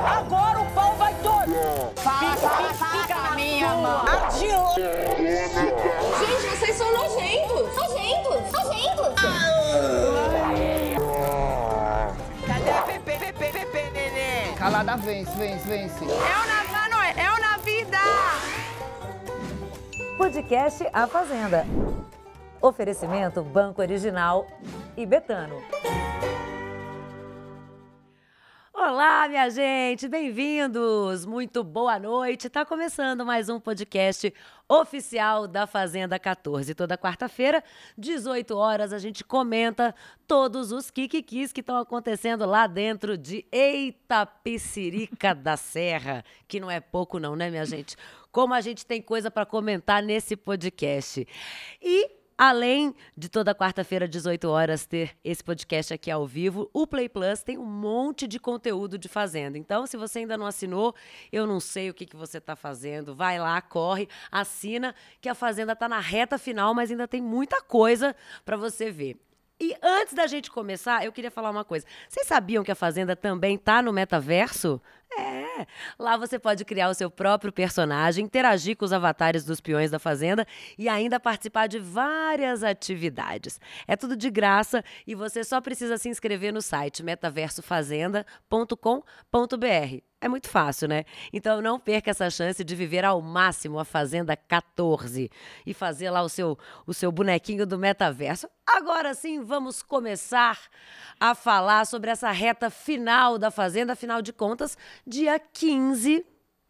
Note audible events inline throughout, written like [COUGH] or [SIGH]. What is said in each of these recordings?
Agora o pau vai todo. Fala, fala, fala, Fica na minha mão. Adianta. Gente, vocês são nojentos! Nojentos! Nojentos! Cadê a Pepe, Pepe, Pepe, neném? Calada vence, vence, vence. É o na, mano, é o na vida. Podcast A Fazenda. Oferecimento Banco Original e Betano. Olá, minha gente, bem-vindos! Muito boa noite. Tá começando mais um podcast oficial da Fazenda 14. Toda quarta-feira, 18 horas, a gente comenta todos os kikikis que estão acontecendo lá dentro de Eitapecerica [LAUGHS] da Serra, que não é pouco não, né, minha gente? Como a gente tem coisa para comentar nesse podcast. E Além de toda quarta-feira, 18 horas, ter esse podcast aqui ao vivo, o Play Plus tem um monte de conteúdo de Fazenda. Então, se você ainda não assinou, eu não sei o que, que você está fazendo. Vai lá, corre, assina, que a Fazenda está na reta final, mas ainda tem muita coisa para você ver. E antes da gente começar, eu queria falar uma coisa. Vocês sabiam que a Fazenda também tá no metaverso? É. Lá você pode criar o seu próprio personagem, interagir com os avatares dos peões da Fazenda e ainda participar de várias atividades. É tudo de graça e você só precisa se inscrever no site metaversofazenda.com.br. É muito fácil, né? Então não perca essa chance de viver ao máximo a Fazenda 14 e fazer lá o seu, o seu bonequinho do metaverso. Agora sim, vamos começar a falar sobre essa reta final da Fazenda. Afinal de contas, dia 15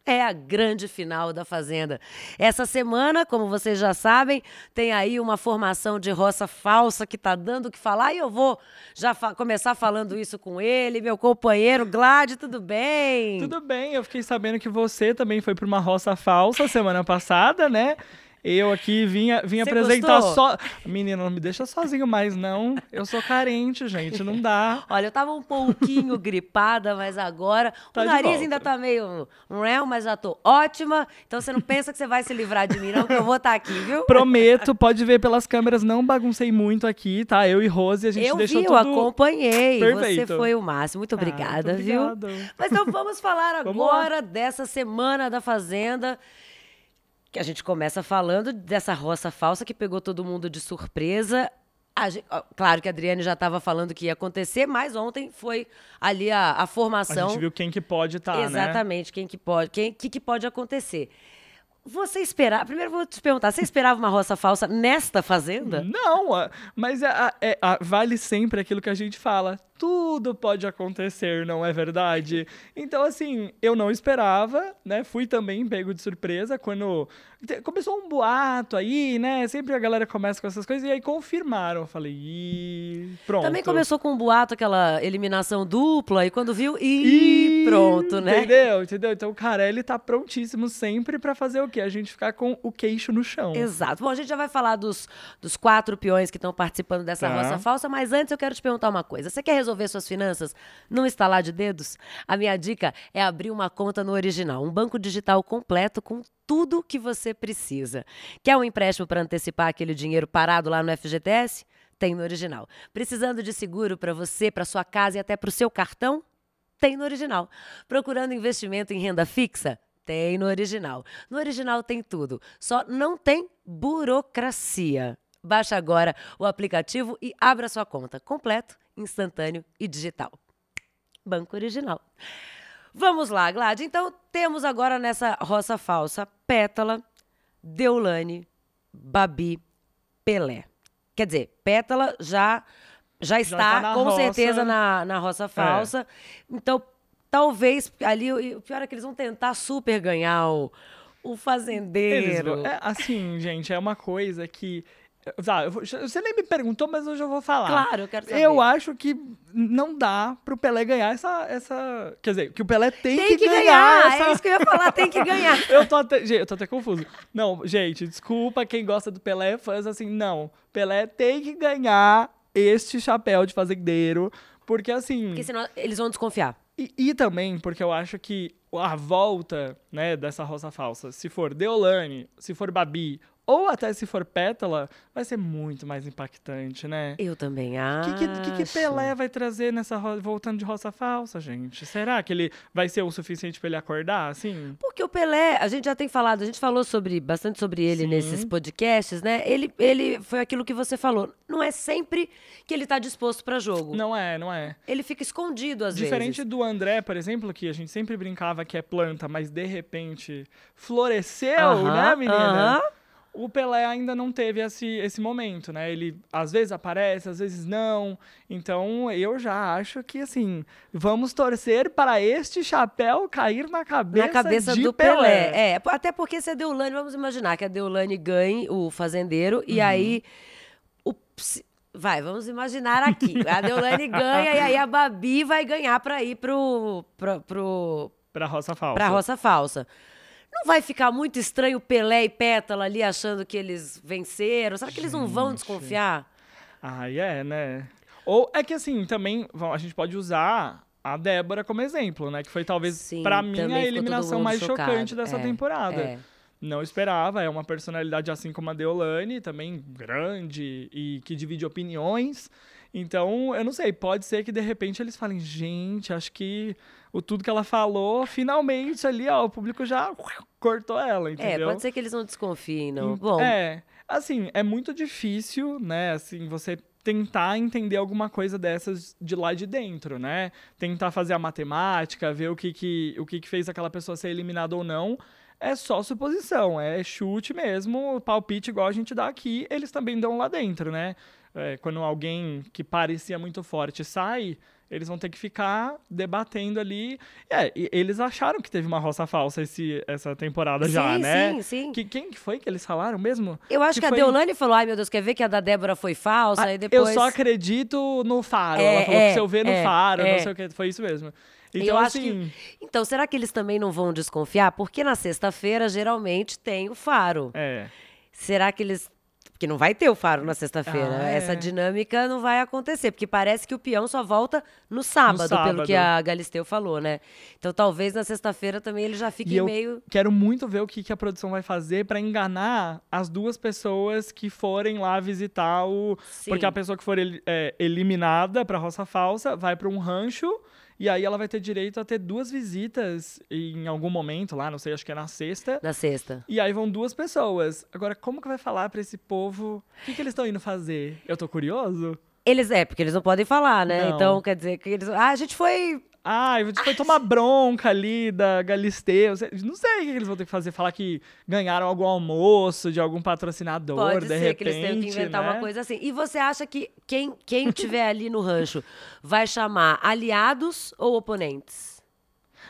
é a grande final da Fazenda. Essa semana, como vocês já sabem, tem aí uma formação de roça falsa que tá dando o que falar e eu vou já fa começar falando isso com ele, meu companheiro Glad, tudo bem? Tudo bem, eu fiquei sabendo que você também foi para uma roça falsa semana passada, né? Eu aqui vim, vim Você apresentar gostou? só. Menina, não me deixa sozinho mais, não. Eu sou carente, gente, não dá. [LAUGHS] Olha, eu tava um pouquinho gripada, mas agora Tá o nariz ainda tá meio réu, mas já tô ótima. Então você não pensa que você vai se livrar de mim, não, que eu vou estar aqui, viu? Prometo, pode ver pelas câmeras, não baguncei muito aqui, tá? Eu e Rose, a gente eu deixou vi, eu tudo. acompanhei. Você Perfeito. foi o máximo. Muito Ah, obrigada, muito viu? obrigado. Mas então vamos [LAUGHS] falar Vamos agora dessa semana da Fazenda. Que a gente começa falando dessa roça falsa que pegou todo mundo de surpresa. A gen- ó, claro que a Adriane já estava falando que ia acontecer, mas ontem foi ali a, a A formação. gente viu quem que pode estar, né? Exatamente, quem que pode, quem que, que pode acontecer. Você esperava. Primeiro vou te perguntar, você esperava uma roça falsa nesta fazenda? Não, a- mas é- a- é- a- vale sempre aquilo que a gente fala. Tudo pode acontecer, não é verdade? Então, assim, eu não esperava, né? Fui também pego de surpresa quando começou um boato aí, né? Sempre a galera começa com essas coisas e aí confirmaram. Eu falei, ih, pronto. Também começou com um boato, aquela eliminação dupla, e quando viu, Ih, e pronto, né? Entendeu? Entendeu? Então o Carelli tá prontíssimo sempre pra fazer o quê? A gente ficar com o queixo no chão. Exato. Bom, a gente já vai falar dos, dos quatro peões que estão participando dessa Tá. roça falsa, mas antes eu quero te perguntar uma coisa. Você quer resolver suas finanças num estalar de dedos? A minha dica é abrir uma conta no Original, um banco digital completo com tudo que você precisa. Quer um empréstimo para antecipar aquele dinheiro parado lá no FGTS? Tem no Original. Precisando de seguro para você, para sua casa e até para o seu cartão? Tem no Original. Procurando investimento em renda fixa? Tem no Original. No Original tem tudo, só não tem burocracia. Baixe agora o aplicativo e abra sua conta completo, instantâneo e digital. Banco Original. Vamos lá, Glad. Então, temos agora nessa roça falsa Pétala, Deulane, Babi, Pelé. Quer dizer, Pétala já já está tá na com roça. certeza na, na roça falsa. Então, talvez ali o pior é que eles vão tentar super ganhar o, o fazendeiro. vão- é, assim, gente, é uma coisa que. Tá, vou- você nem me perguntou, mas hoje eu vou falar. Claro, eu quero saber. Eu acho que não dá pro Pelé ganhar essa. essa quer dizer, que o Pelé tem, Tem que, ganhar. ganhar, essa- é isso que eu ia falar, tem que ganhar. [LAUGHS] Eu tô até, gente, eu tô até confuso. Não, gente, desculpa quem gosta do Pelé, fãs assim, não. Pelé tem que ganhar este chapéu de fazendeiro, porque assim. Porque senão eles vão desconfiar. E, e também porque eu acho que a volta, né, dessa roça falsa, se for Deolane, se for Babi Ou até se for pétala, vai ser muito mais impactante, né? Eu também O acho. que, que, que, que Pelé vai trazer nessa voltando de roça falsa, gente? Será que ele vai ser o suficiente pra ele acordar, assim? Porque o Pelé, a gente já tem falado, a gente falou sobre bastante sobre ele Sim. nesses podcasts, né? Ele, ele foi aquilo que você falou. Não é sempre que ele tá disposto para jogo. Não é, não é. Ele fica escondido às Diferente vezes. do André, por exemplo, que a gente sempre brincava que é planta, mas de repente floresceu, Aham, né, menina? aham. O Pelé ainda não teve esse, esse momento, né? Ele às vezes aparece, às vezes não. Então eu já acho que, assim, vamos torcer para este chapéu cair na cabeça, Na cabeça de do Pelé. Pelé. É, até porque se a Deolane, vamos imaginar que a Deolane ganhe o fazendeiro e Uhum. aí o vai, vamos imaginar aqui. A Deolane ganha e aí a Babi vai ganhar para ir pro pro, pro Pra roça falsa. pra roça falsa. Não vai ficar muito estranho Pelé e Pétala ali achando que eles venceram? Será que eles não vão desconfiar? Ai, é, né? Ou é que assim, também a gente pode usar a Débora como exemplo, né? Que foi talvez, pra mim, a eliminação mais chocado. chocante dessa É, temporada. é. Não esperava, é uma personalidade assim como a Deolane, também grande e que divide opiniões. Então, eu não sei, pode ser que de repente eles falem, gente, acho que o tudo que ela falou, finalmente ali, ó, o público já cortou ela, É, entendeu? pode ser que eles não desconfiem, não. Bom, É, assim, é muito difícil, né, assim, você tentar entender alguma coisa dessas de lá de dentro, né? Tentar fazer a matemática, ver o que que, o que, que fez aquela pessoa ser eliminada ou não. É só suposição, é chute mesmo, palpite igual a gente dá aqui, eles também dão lá dentro, né? É, quando alguém que parecia muito forte sai, eles vão ter que ficar debatendo ali. É, eles acharam que teve uma roça falsa esse, essa temporada já, Sim, né? sim, sim. Que, quem que foi que eles falaram mesmo? Eu acho que, a foi- Deolane falou, ai meu Deus, quer ver que a da Débora foi falsa? Ah, e depois... Eu só acredito no faro. É, Ela falou é, que se eu ver no é, faro, é. não sei o que. Foi isso mesmo. Então, eu acho assim. que... Então, será que eles também não vão desconfiar? Porque na sexta-feira, geralmente, tem o faro. É. Será que eles... Porque não vai ter o faro na sexta-feira. Ah, é. Essa dinâmica não vai acontecer. Porque parece que o peão só volta no sábado, pelo sábado. que a Galisteu falou, né? Então, talvez na sexta-feira também ele já fique meio... quero muito ver o que, que a produção vai fazer pra enganar as duas pessoas que forem lá visitar o. Sim. Porque a pessoa que for el- é, eliminada pra roça falsa vai pra um rancho. E aí ela vai ter direito a ter duas visitas em algum momento lá, não sei, acho que é na sexta. Na sexta. E aí vão duas pessoas. Agora, como que vai falar pra esse povo? O que, que eles estão indo fazer? Eu tô curioso. Eles, é, porque eles não podem falar, né? Não. Então, quer dizer que eles... Ah, a gente foi Ah, foi tomar bronca ali da Galisteu. Não sei o que eles vão ter que fazer. Falar que ganharam algum almoço de algum patrocinador, Pode de ser repente, que eles tenham que inventar né? uma coisa assim. E você acha que quem, quem tiver ali no rancho vai chamar aliados ou oponentes?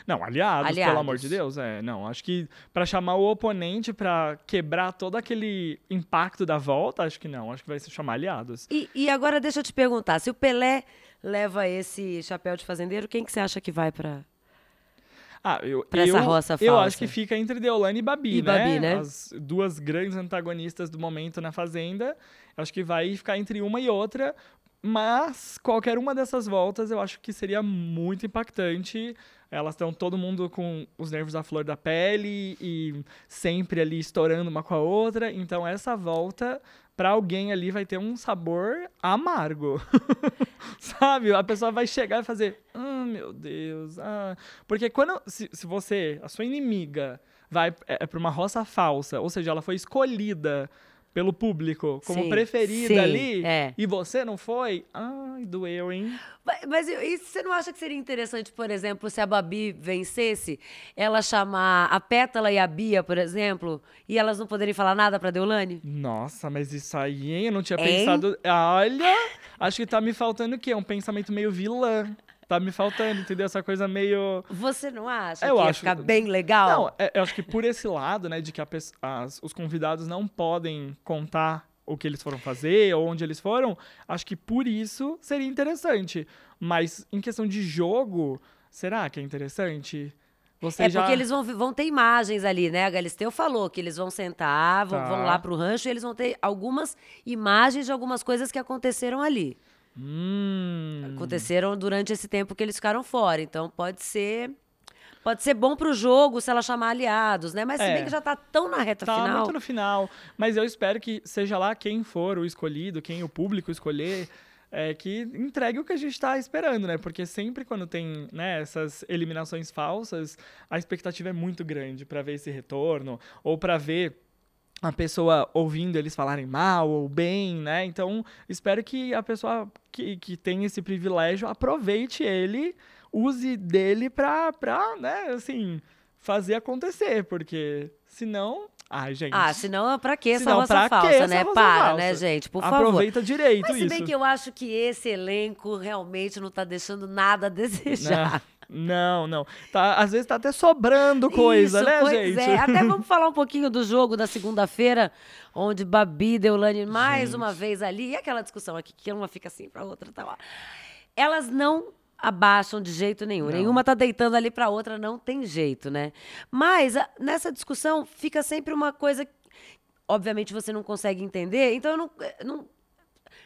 Não, aliados, Aliados. pelo amor de Deus. É, não, acho que pra chamar o oponente pra quebrar todo aquele impacto da volta, acho que não. Acho que vai se chamar aliados. E, e agora deixa eu te perguntar, se o Pelé leva esse chapéu de fazendeiro, quem que você acha que vai pra... Ah, eu, Pra essa eu, roça eu falsa. acho que fica entre Deolane e Babi, E né? Babi, né? As duas grandes antagonistas do momento na Fazenda. Acho que vai ficar entre uma e outra. Mas qualquer uma dessas voltas eu acho que seria muito impactante. Elas estão todo mundo com os nervos à flor da pele e sempre ali estourando uma com a outra. Então essa volta para alguém ali vai ter um sabor amargo. [LAUGHS] Sabe? A pessoa vai chegar e fazer, ah, meu Deus. Ah. Porque quando se, se você, a sua inimiga, vai é, é para uma roça falsa, ou seja, ela foi escolhida pelo público como Sim, preferida sim, ali é. e você não foi, ai, doeu, hein? Mas, mas e- e você não acha que seria interessante, por exemplo, se a Babi vencesse, ela chamar a Pétala e a Bia, por exemplo, e elas não poderem falar nada pra Deolane? Nossa, mas isso aí, hein? Eu não tinha Hein? pensado. Olha, acho que tá me faltando o quê? Um pensamento meio vilã. Tá me faltando, entendeu? Essa coisa meio. Você não acha Eu que ia acho- ficar bem legal? Não, é- eu acho que por esse lado, né, de que as- os convidados não podem contar o que eles foram fazer ou onde eles foram, acho que por isso seria interessante. Mas em questão de jogo, será que é interessante? Você É já... porque eles vão, vão ter imagens ali, né? A Galisteu falou que eles vão sentar, vão, Tá. vão lá pro rancho e eles vão ter algumas imagens de algumas coisas que aconteceram ali. Hum, Aconteceram durante esse tempo que eles ficaram fora. Então pode ser. Pode ser bom pro jogo se ela chamar aliados, né? Mas se É. bem que já tá tão na reta Tá final. muito no final. Mas eu espero que seja lá quem for o escolhido, quem o público escolher, é, que entregue o que a gente tá esperando, né? Porque sempre quando tem né, essas eliminações falsas, a expectativa é muito grande pra ver esse retorno, ou pra ver a pessoa ouvindo eles falarem mal ou bem, né? Então, espero que a pessoa que, que tem esse privilégio aproveite ele, use dele pra, pra, né, assim, fazer acontecer, porque senão. Ai, gente. Ah, senão pra que essa Senão, roça falsa, essa né? roça Para, falsa? né, gente? Por favor. Aproveita direito Mas se isso. bem que eu acho que esse elenco realmente não tá deixando nada a desejar. Não, não. Tá, às vezes tá até sobrando coisa, Isso, né, pois gente? É. Até vamos falar um pouquinho do jogo da segunda-feira, onde Babi e Deulane mais uma vez ali. E aquela discussão aqui, que uma fica assim pra outra, tá lá. Elas não abaixam de jeito nenhum. Nenhuma tá deitando ali pra outra, não tem jeito, né? Mas a- nessa discussão fica sempre uma coisa. que, Obviamente você não consegue entender, então eu não. não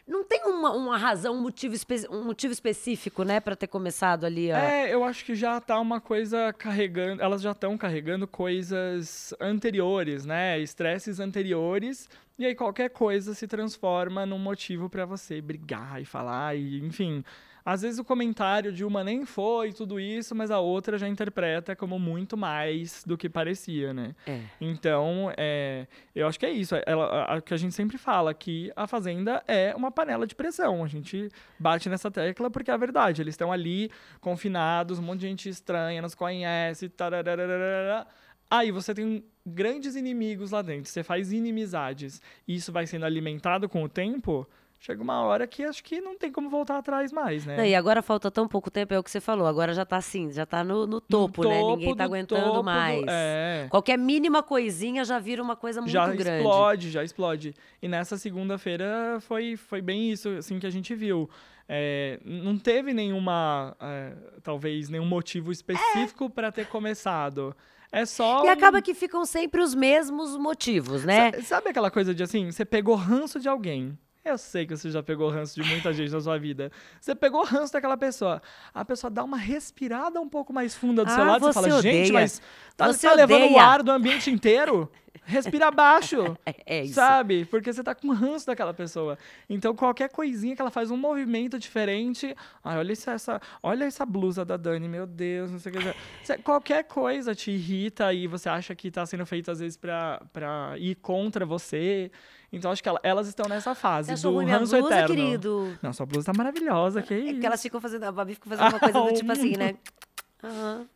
não tem uma, uma razão, um motivo, um motivo específico, né, pra ter começado ali. É, eu acho que já tá uma coisa carregando. Elas já estão carregando coisas anteriores, né? Estresses anteriores. E aí qualquer coisa se transforma num motivo pra você brigar e falar, e enfim. Às vezes o comentário de uma nem foi tudo isso, mas a outra já interpreta como muito mais do que parecia, né? É. Então, é, eu acho que é isso. Ela, a, a que a gente sempre fala que a Fazenda é uma panela de pressão. A gente bate nessa tecla porque é a verdade. Eles estão ali, confinados, um monte de gente estranha, nos conhece, tararararara. Aí você tem grandes inimigos lá dentro, você faz inimizades, e isso vai sendo alimentado com o tempo, chega uma hora que acho que não tem como voltar atrás mais, né? Não, e agora falta tão pouco tempo, é o que você falou. Agora já tá assim, já tá no, no topo, né? topo Ninguém tá do aguentando topo do- mais. é. Qualquer mínima coisinha já vira uma coisa muito já grande. explode, já explode. E nessa segunda-feira foi, foi bem isso assim que a gente viu. É, não teve nenhuma, é, talvez, nenhum motivo específico pra ter começado. É só. E um- acaba que ficam sempre os mesmos motivos, né? Sa- Sabe aquela coisa de assim, você pegou ranço de alguém. Eu sei que você já pegou ranço de muita gente na sua vida. Você pegou ranço daquela pessoa. A pessoa dá uma respirada um pouco mais funda do seu Ah, lado. Você você fala, gente, odeia. mas tá, Você tá levando o ar do ambiente inteiro? Respira baixo. [LAUGHS] É, é isso. Sabe? Porque você tá com ranço daquela pessoa. Então, qualquer coisinha que ela faz um movimento diferente. Ai, olha essa, essa- olha essa blusa da Dani, meu Deus, não sei o que. Você- qualquer coisa te irrita e você acha que tá sendo feito, às vezes, pra, pra ir contra você. Então, acho que ela- elas estão nessa fase achou do ruim minha ranço blusa, eterno. querido? Não, sua blusa tá maravilhosa, que É isso. que elas ficam fazendo, a Babi fica fazendo uma coisa do tipo assim, né? [LAUGHS] Aham.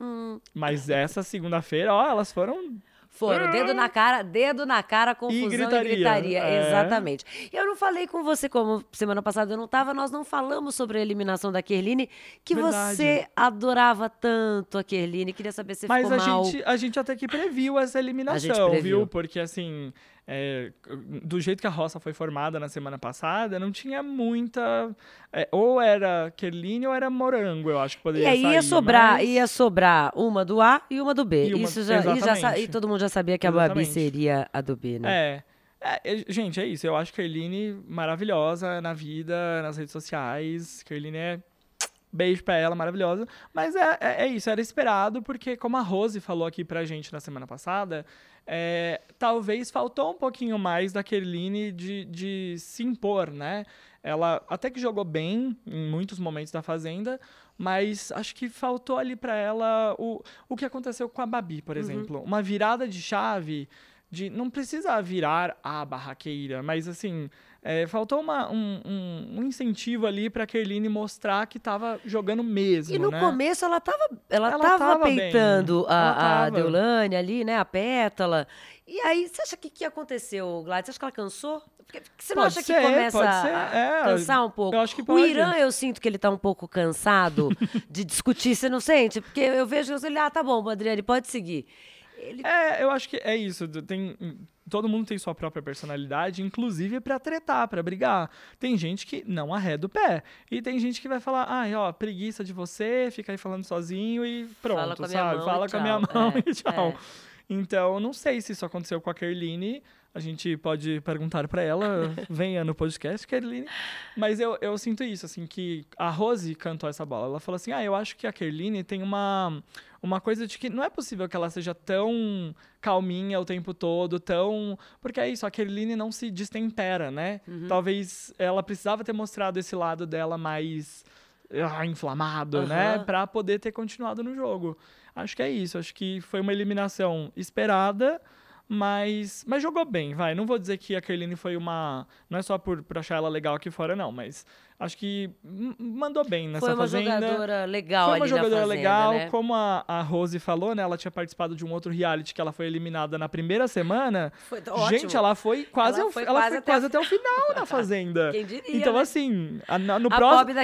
Hum. Mas essa segunda-feira, ó, elas foram Foram, dedo na cara, dedo na cara, confusão e gritaria. gritaria, é. Exatamente. Eu não falei com você, como semana passada eu não tava, nós não falamos sobre a eliminação da Kerline, que Verdade. você adorava tanto a Kerline, queria saber se Mas ficou a mal. gente, a gente até que previu essa eliminação, previu. viu? Porque assim, é, do jeito que a roça foi formada na semana passada, não tinha muita. é, ou era Kerline ou era Morango, eu acho que E poderia aí ia sair, sobrar, mas- ia sobrar uma do A e uma do B. E uma- Isso já, e, já e todo mundo já sabia que a Babi seria a do B, né? É. É, é, gente, é isso. Eu acho Kerline maravilhosa na vida, nas redes sociais. Kerline é. Beijo pra ela, maravilhosa. Mas é, é, é isso, era esperado, porque como a Rose falou aqui pra gente na semana passada, é, talvez faltou um pouquinho mais da Kerline de, de se impor, né? Ela até que jogou bem em muitos momentos da Fazenda, mas acho que faltou ali pra ela o, o que aconteceu com a Babi, por exemplo. Uma virada de chave de não precisa virar a barraqueira, mas assim, é, faltou uma- um, um- incentivo ali pra Kerline mostrar que tava jogando mesmo, E no né? começo ela tava, ela Ela tava, tava bem. peitando Ela a, a tava. Deulane ali, né? A pétala. E aí, você acha que que aconteceu, Gladys? Você acha que ela cansou? Porque você não Pode acha ser, que começa a é, cansar um pouco? O. Irã, eu sinto que ele tá um pouco cansado [LAUGHS] de discutir, você não sente? Porque eu vejo ele, ah, tá bom, Adriane, pode seguir. Ele É, eu acho que é isso. Tem, todo mundo tem sua própria personalidade, inclusive pra tretar, pra brigar. Tem gente que não arreda o pé. E tem gente que vai falar, ai, ó, preguiça de você, fica aí falando sozinho e pronto, Fala com a minha sabe? Fala e com a minha mão É, [LAUGHS] e tchau. é. Então, não sei se isso aconteceu com a Kerline. A gente pode perguntar pra ela, [LAUGHS] venha no podcast, Kerline. Mas eu, eu sinto isso, assim, que a Rose cantou essa bola. Ela falou assim: ah, eu acho que a Kerline tem uma, uma coisa de que não é possível que ela seja tão calminha o tempo todo, tão. Porque é isso, a Kerline não se destempera, né? Talvez ela precisava ter mostrado esse lado dela mais ah, inflamado, né? Aham. Pra poder ter continuado no jogo. Acho que é isso. Acho que foi uma eliminação esperada, mas, mas jogou bem, vai. Não vou dizer que a Kerline foi uma. Não é só por, por achar ela legal aqui fora, não, mas acho que mandou bem nessa Foi uma fazenda. jogadora legal Foi uma jogadora Fazenda, legal, né? como a, a Rose falou, né? Ela tinha participado de um outro reality que ela foi eliminada na primeira semana. Foi Gente, ótimo. ela foi quase, Ela foi ela quase foi até quase até o final na Fazenda. [LAUGHS] Quem diria, Então, né? assim, a- no A próximo.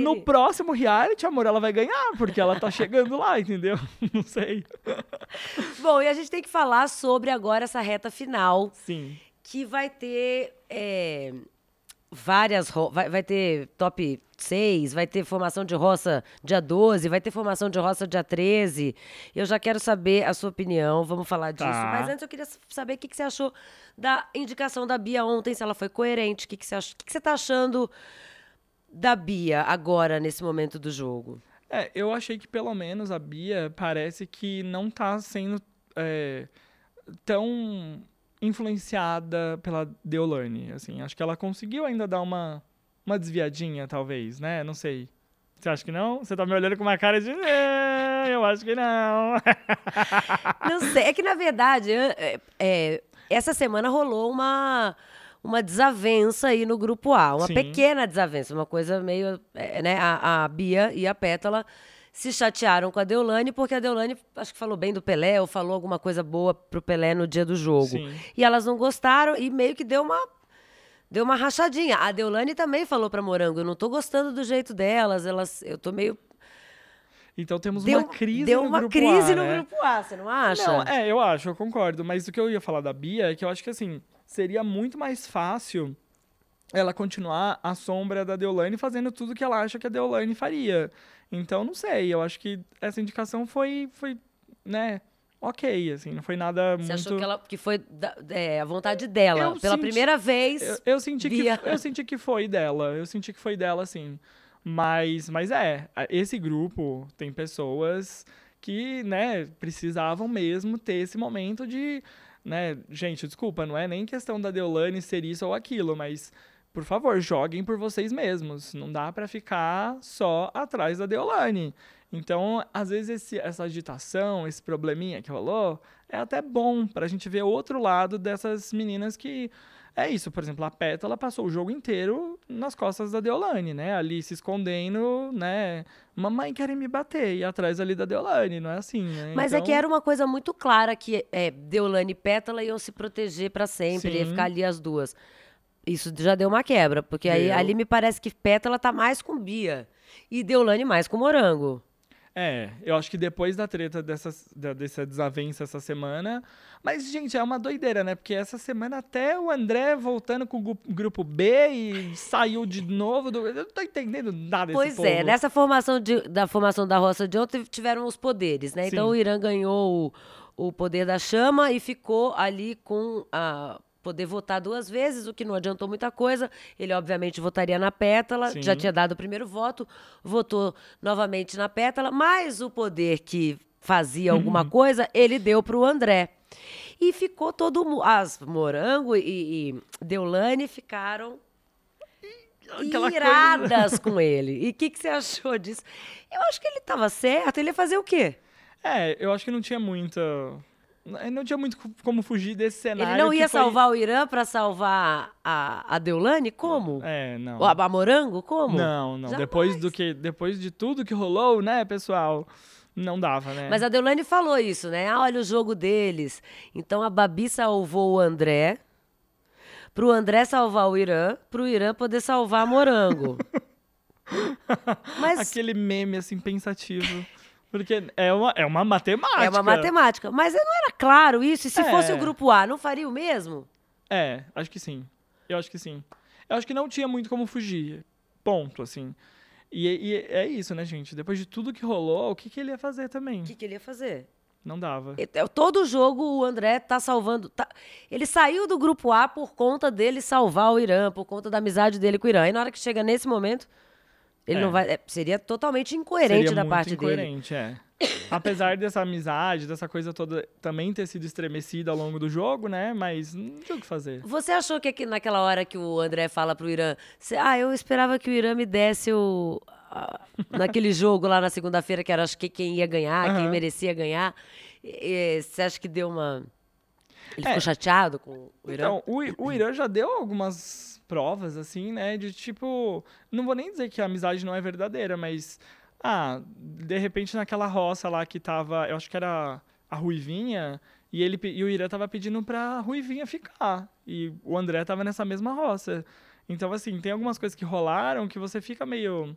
No próximo reality, amor, ela vai ganhar, porque ela tá chegando lá, entendeu? [LAUGHS] Não sei. [LAUGHS] Bom, e a gente tem que falar sobre agora essa reta final, Sim. que vai ter é, várias. Vai, vai ter top 6, vai ter formação de roça dia 12, vai ter formação de roça dia 13. Eu já quero saber a sua opinião, vamos falar disso. Tá. Mas antes eu queria saber o que, que você achou da indicação da Bia ontem, se ela foi coerente, o que, que, você, ach... o que, que você tá achando da Bia agora, nesse momento do jogo? É, eu achei que pelo menos a Bia parece que não tá sendo é, tão influenciada pela Deolane, assim. Acho que ela conseguiu ainda dar uma, uma desviadinha, talvez, né? Não sei. Você acha que não? Você tá me olhando com uma cara de... "É, eu acho que não. [LAUGHS] Não sei, é que na verdade, é, é, essa semana rolou uma, uma desavença aí no grupo A, uma Sim. pequena desavença, uma coisa meio, é, né, a, a Bia e a Pétala se chatearam com a Deolane, porque a Deolane, acho que falou bem do Pelé, ou falou alguma coisa boa pro Pelé no dia do jogo. Sim. E elas não gostaram e meio que deu uma deu uma rachadinha. A Deolane também falou pra Morango, eu não tô gostando do jeito delas, elas, eu tô meio Então temos deu, uma crise deu no uma grupo crise A, no né? grupo A, você não acha? Não, é, eu acho, eu concordo. Mas o que eu ia falar da Bia é que eu acho que, assim, seria muito mais fácil ela continuar à sombra da Deolane fazendo tudo que ela acha que a Deolane faria. Então, não sei, eu acho que essa indicação foi, foi né, ok, assim, não foi nada Você muito... achou que, ela, que foi da- é, a vontade dela? Eu Pela senti- primeira vez. Eu, eu senti Bia. que, eu senti que foi dela, eu senti que foi dela, sim. Mas, mas é, esse grupo tem pessoas que, né, precisavam mesmo ter esse momento de, né, gente, desculpa, não é nem questão da Deolane ser isso ou aquilo, mas por favor, joguem por vocês mesmos. Não dá pra ficar só atrás da Deolane. Então, às vezes esse- essa agitação, esse probleminha que rolou, é até bom pra gente ver outro lado dessas meninas que é isso, por exemplo, a Pétala passou o jogo inteiro nas costas da Deolane, né? Ali se escondendo, né? Mamãe querem me bater e atrás ali da Deolane, não é assim, né? Mas é Então, que era uma coisa muito clara que é, Deolane e Pétala iam se proteger pra sempre, ia Sim. ficar ali as duas. Isso já deu uma quebra, porque aí ali me parece que Pétala tá mais com Bia e Deolane mais com Morango. É, eu acho que depois da treta dessas, da, dessa desavença essa semana. Mas, gente, é uma doideira, né? Porque essa semana até o André voltando com o grupo B e saiu de novo. Do... Eu não tô entendendo nada desse Pois é, povo. nessa formação de- da formação da roça de ontem tiveram os poderes, né? Então Sim. o Irã ganhou o, o poder da chama e ficou ali com a poder votar duas vezes, o que não adiantou muita coisa. Ele obviamente votaria na Pétala, Sim. já tinha dado o primeiro voto, votou novamente na Pétala, mas o poder que fazia alguma Uhum. coisa, ele deu para o André. E ficou todo mundo. As Morango e, e Deolane ficaram Aquela coisa- iradas com ele. E o que, que você achou disso? Eu acho que ele estava certo. Ele ia fazer o quê? É, eu acho que não tinha muita. Não tinha muito como fugir desse cenário. Ele não ia foi- salvar o Irã para salvar a, a Deolane? Como? É, não. Ou a, a Morango? Como? Não, não. Jamais. Depois do que. Depois de tudo que rolou, né, pessoal? Não dava, né? Mas a Deolane falou isso, né? Ah, olha o jogo deles. Então a Babi salvou o André, pro André salvar o Irã, pro Irã poder salvar a Morango. [LAUGHS] Mas Aquele meme, assim, pensativo. Porque é uma, é uma matemática. é uma matemática. Mas não era claro isso? E se É. fosse o grupo A, não faria o mesmo? É, acho que sim. Eu acho que sim. Eu acho que não tinha muito como fugir. Ponto, assim. E, e é isso, né, gente? Depois de tudo que rolou, o que, que ele ia fazer também? O que, que ele ia fazer? Não dava. É, Todo jogo o André tá salvando. tá- Ele saiu do grupo A por conta dele salvar o Irã, por conta da amizade dele com o Irã. E na hora que chega nesse momento, ele É. não vai. é, seria totalmente incoerente Seria da parte dele. incoerente, é. Apesar dessa amizade, dessa coisa toda também ter sido estremecida ao longo do jogo, né? Mas não tinha o que fazer. Você achou que aqui, naquela hora que o André fala pro Irã, ah, eu esperava que o Irã me desse o. naquele jogo lá na segunda-feira, que era acho que quem ia ganhar, quem Aham. merecia ganhar. E- e Você acha que deu uma. Ele É. ficou chateado com o Irã? Então, o, o Irã já deu algumas provas, assim, né? De tipo. Não vou nem dizer que a amizade não é verdadeira, mas. Ah, de repente naquela roça lá que tava. Eu acho que era a Ruivinha. E, ele, e o Irã tava pedindo pra Ruivinha ficar. E o André tava nessa mesma roça. Então, assim, tem algumas coisas que rolaram que você fica meio.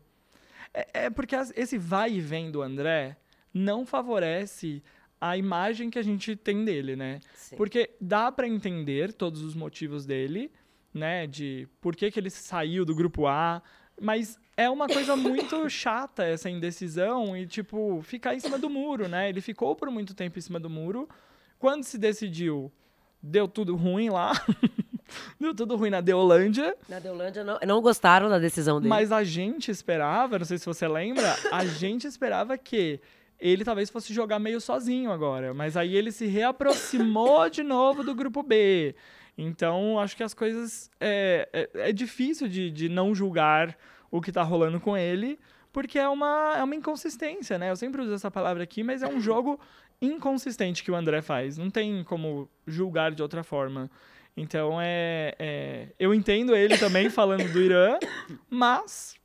É, é porque esse vai e vem do André não favorece a imagem que a gente tem dele, né? Sim. Porque dá pra entender todos os motivos dele, né? De por que, que ele saiu do grupo A. Mas é uma coisa muito [COUGHS] chata essa indecisão e, tipo, ficar em cima do muro, né? Ele ficou por muito tempo em cima do muro. Quando se decidiu, deu tudo ruim lá. [LAUGHS] deu tudo ruim na Deolândia. Na Deolândia não, não gostaram da decisão dele. Mas a gente esperava, não sei se você lembra, a gente esperava que ele talvez fosse jogar meio sozinho agora. Mas aí ele se reaproximou de novo do grupo B. Então, acho que as coisas. É, é, é difícil de, de não julgar o que tá rolando com ele, porque é uma, é uma inconsistência, né? Eu sempre uso essa palavra aqui, mas é um jogo inconsistente que o André faz. Não tem como julgar de outra forma. Então é, é- Eu entendo ele também [LAUGHS] falando do Irã, mas,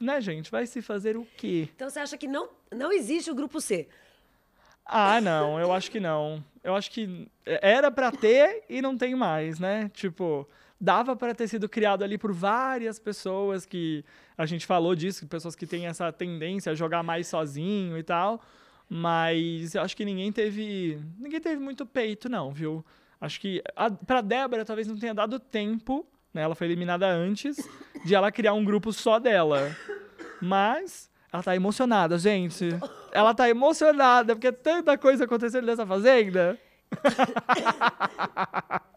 né, gente, vai se fazer o quê? Então você acha que não, não existe o grupo C? Ah, não, eu acho que não. Eu acho que era pra ter e não tem mais, né? Tipo, dava pra ter sido criado ali por várias pessoas que a gente falou disso, pessoas que têm essa tendência a jogar mais sozinho e tal, mas eu acho que ninguém teve, ninguém teve muito peito não, viu? Acho que a, pra Débora talvez não tenha dado tempo, né? Ela foi eliminada antes de ela criar um grupo só dela. Mas ela tá emocionada, gente. Ela tá emocionada, porque tanta coisa acontecendo nessa fazenda. [LAUGHS]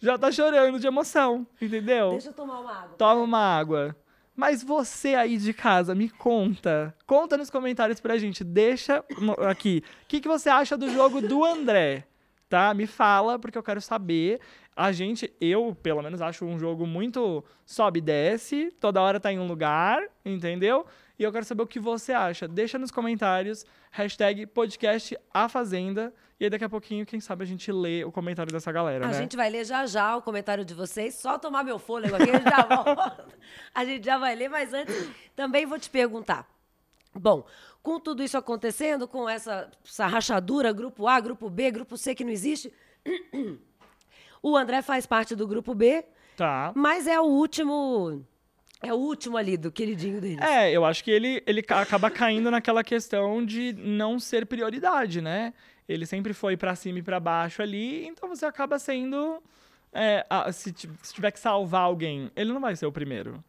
Já tá chorando de emoção, entendeu? Deixa eu tomar uma água. Toma uma água. Mas você aí de casa, me conta. Conta nos comentários pra gente. Deixa aqui. O que, que você acha do jogo do André? Tá? Me fala, porque eu quero saber. A gente, eu, pelo menos, acho um jogo muito sobe e desce. Toda hora tá em um lugar, entendeu? E eu quero saber o que você acha. Deixa nos comentários. Hashtag podcast A Fazenda. E aí daqui a pouquinho, quem sabe, a gente lê o comentário dessa galera, A né? gente vai ler já já o comentário de vocês. Só tomar meu fôlego aqui, a gente já volta. [LAUGHS] A gente já vai ler, mas antes também vou te perguntar. Bom, com tudo isso acontecendo, com essa, essa rachadura, grupo A, grupo B, grupo C que não existe, [CLEARS THROAT] o André faz parte do grupo B, Tá. mas é o último. É o último ali do queridinho dele. É, eu acho que ele, ele ca- acaba caindo naquela questão de não ser prioridade, né? Ele sempre foi pra cima e pra baixo ali, então você acaba sendo. é, a- se, se tiver que salvar alguém, ele não vai ser o primeiro.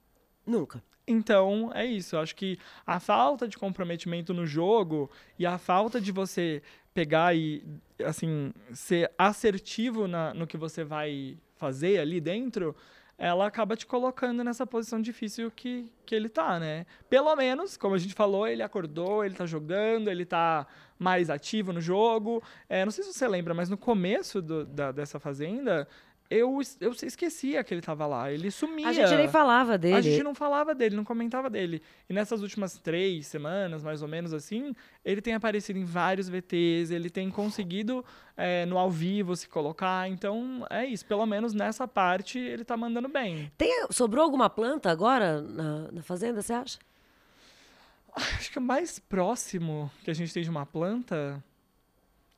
Nunca. Então, é isso. Eu acho que a falta de comprometimento no jogo e a falta de você pegar e, assim, ser assertivo na- no que você vai fazer ali dentro, ela acaba te colocando nessa posição difícil que, que ele tá, né? Pelo menos, como a gente falou, ele acordou, ele tá jogando, ele tá mais ativo no jogo. É, não sei se você lembra, mas no começo do- da- dessa fazenda, eu, eu esquecia que ele tava lá. Ele sumia. A gente nem falava dele. A gente não falava dele, não comentava dele. E nessas últimas três semanas, mais ou menos assim, ele tem aparecido em vários VTs, ele tem conseguido é, no ao vivo se colocar. Então, é isso. Pelo menos nessa parte, ele tá mandando bem. Tem, sobrou alguma planta agora na, na fazenda, você acha? Acho que o mais próximo que a gente tem de uma planta.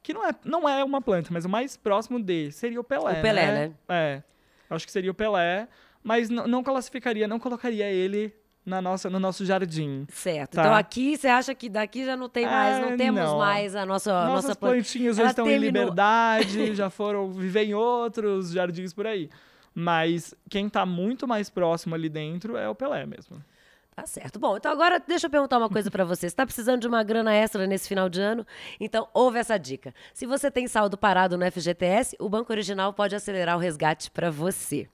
Que não é, não é uma planta, mas o mais próximo de seria o Pelé. O Pelé, né? né? É. Acho que seria o Pelé. Mas não classificaria, não colocaria ele na nossa, no nosso jardim. Certo. Tá. Então aqui você acha que daqui já não tem mais, não É, temos não. mais a nossa, Nossas nossa plantinhas já estão terminou. em liberdade, [LAUGHS] já foram viver em outros jardins por aí. Mas quem tá muito mais próximo ali dentro é o Pelé mesmo. Tá certo. Bom, então agora deixa eu perguntar uma coisa pra você. Você tá precisando de uma grana extra nesse final de ano? Então ouve essa dica. Se você tem saldo parado no FGTS, o Banco Original pode acelerar o resgate pra você.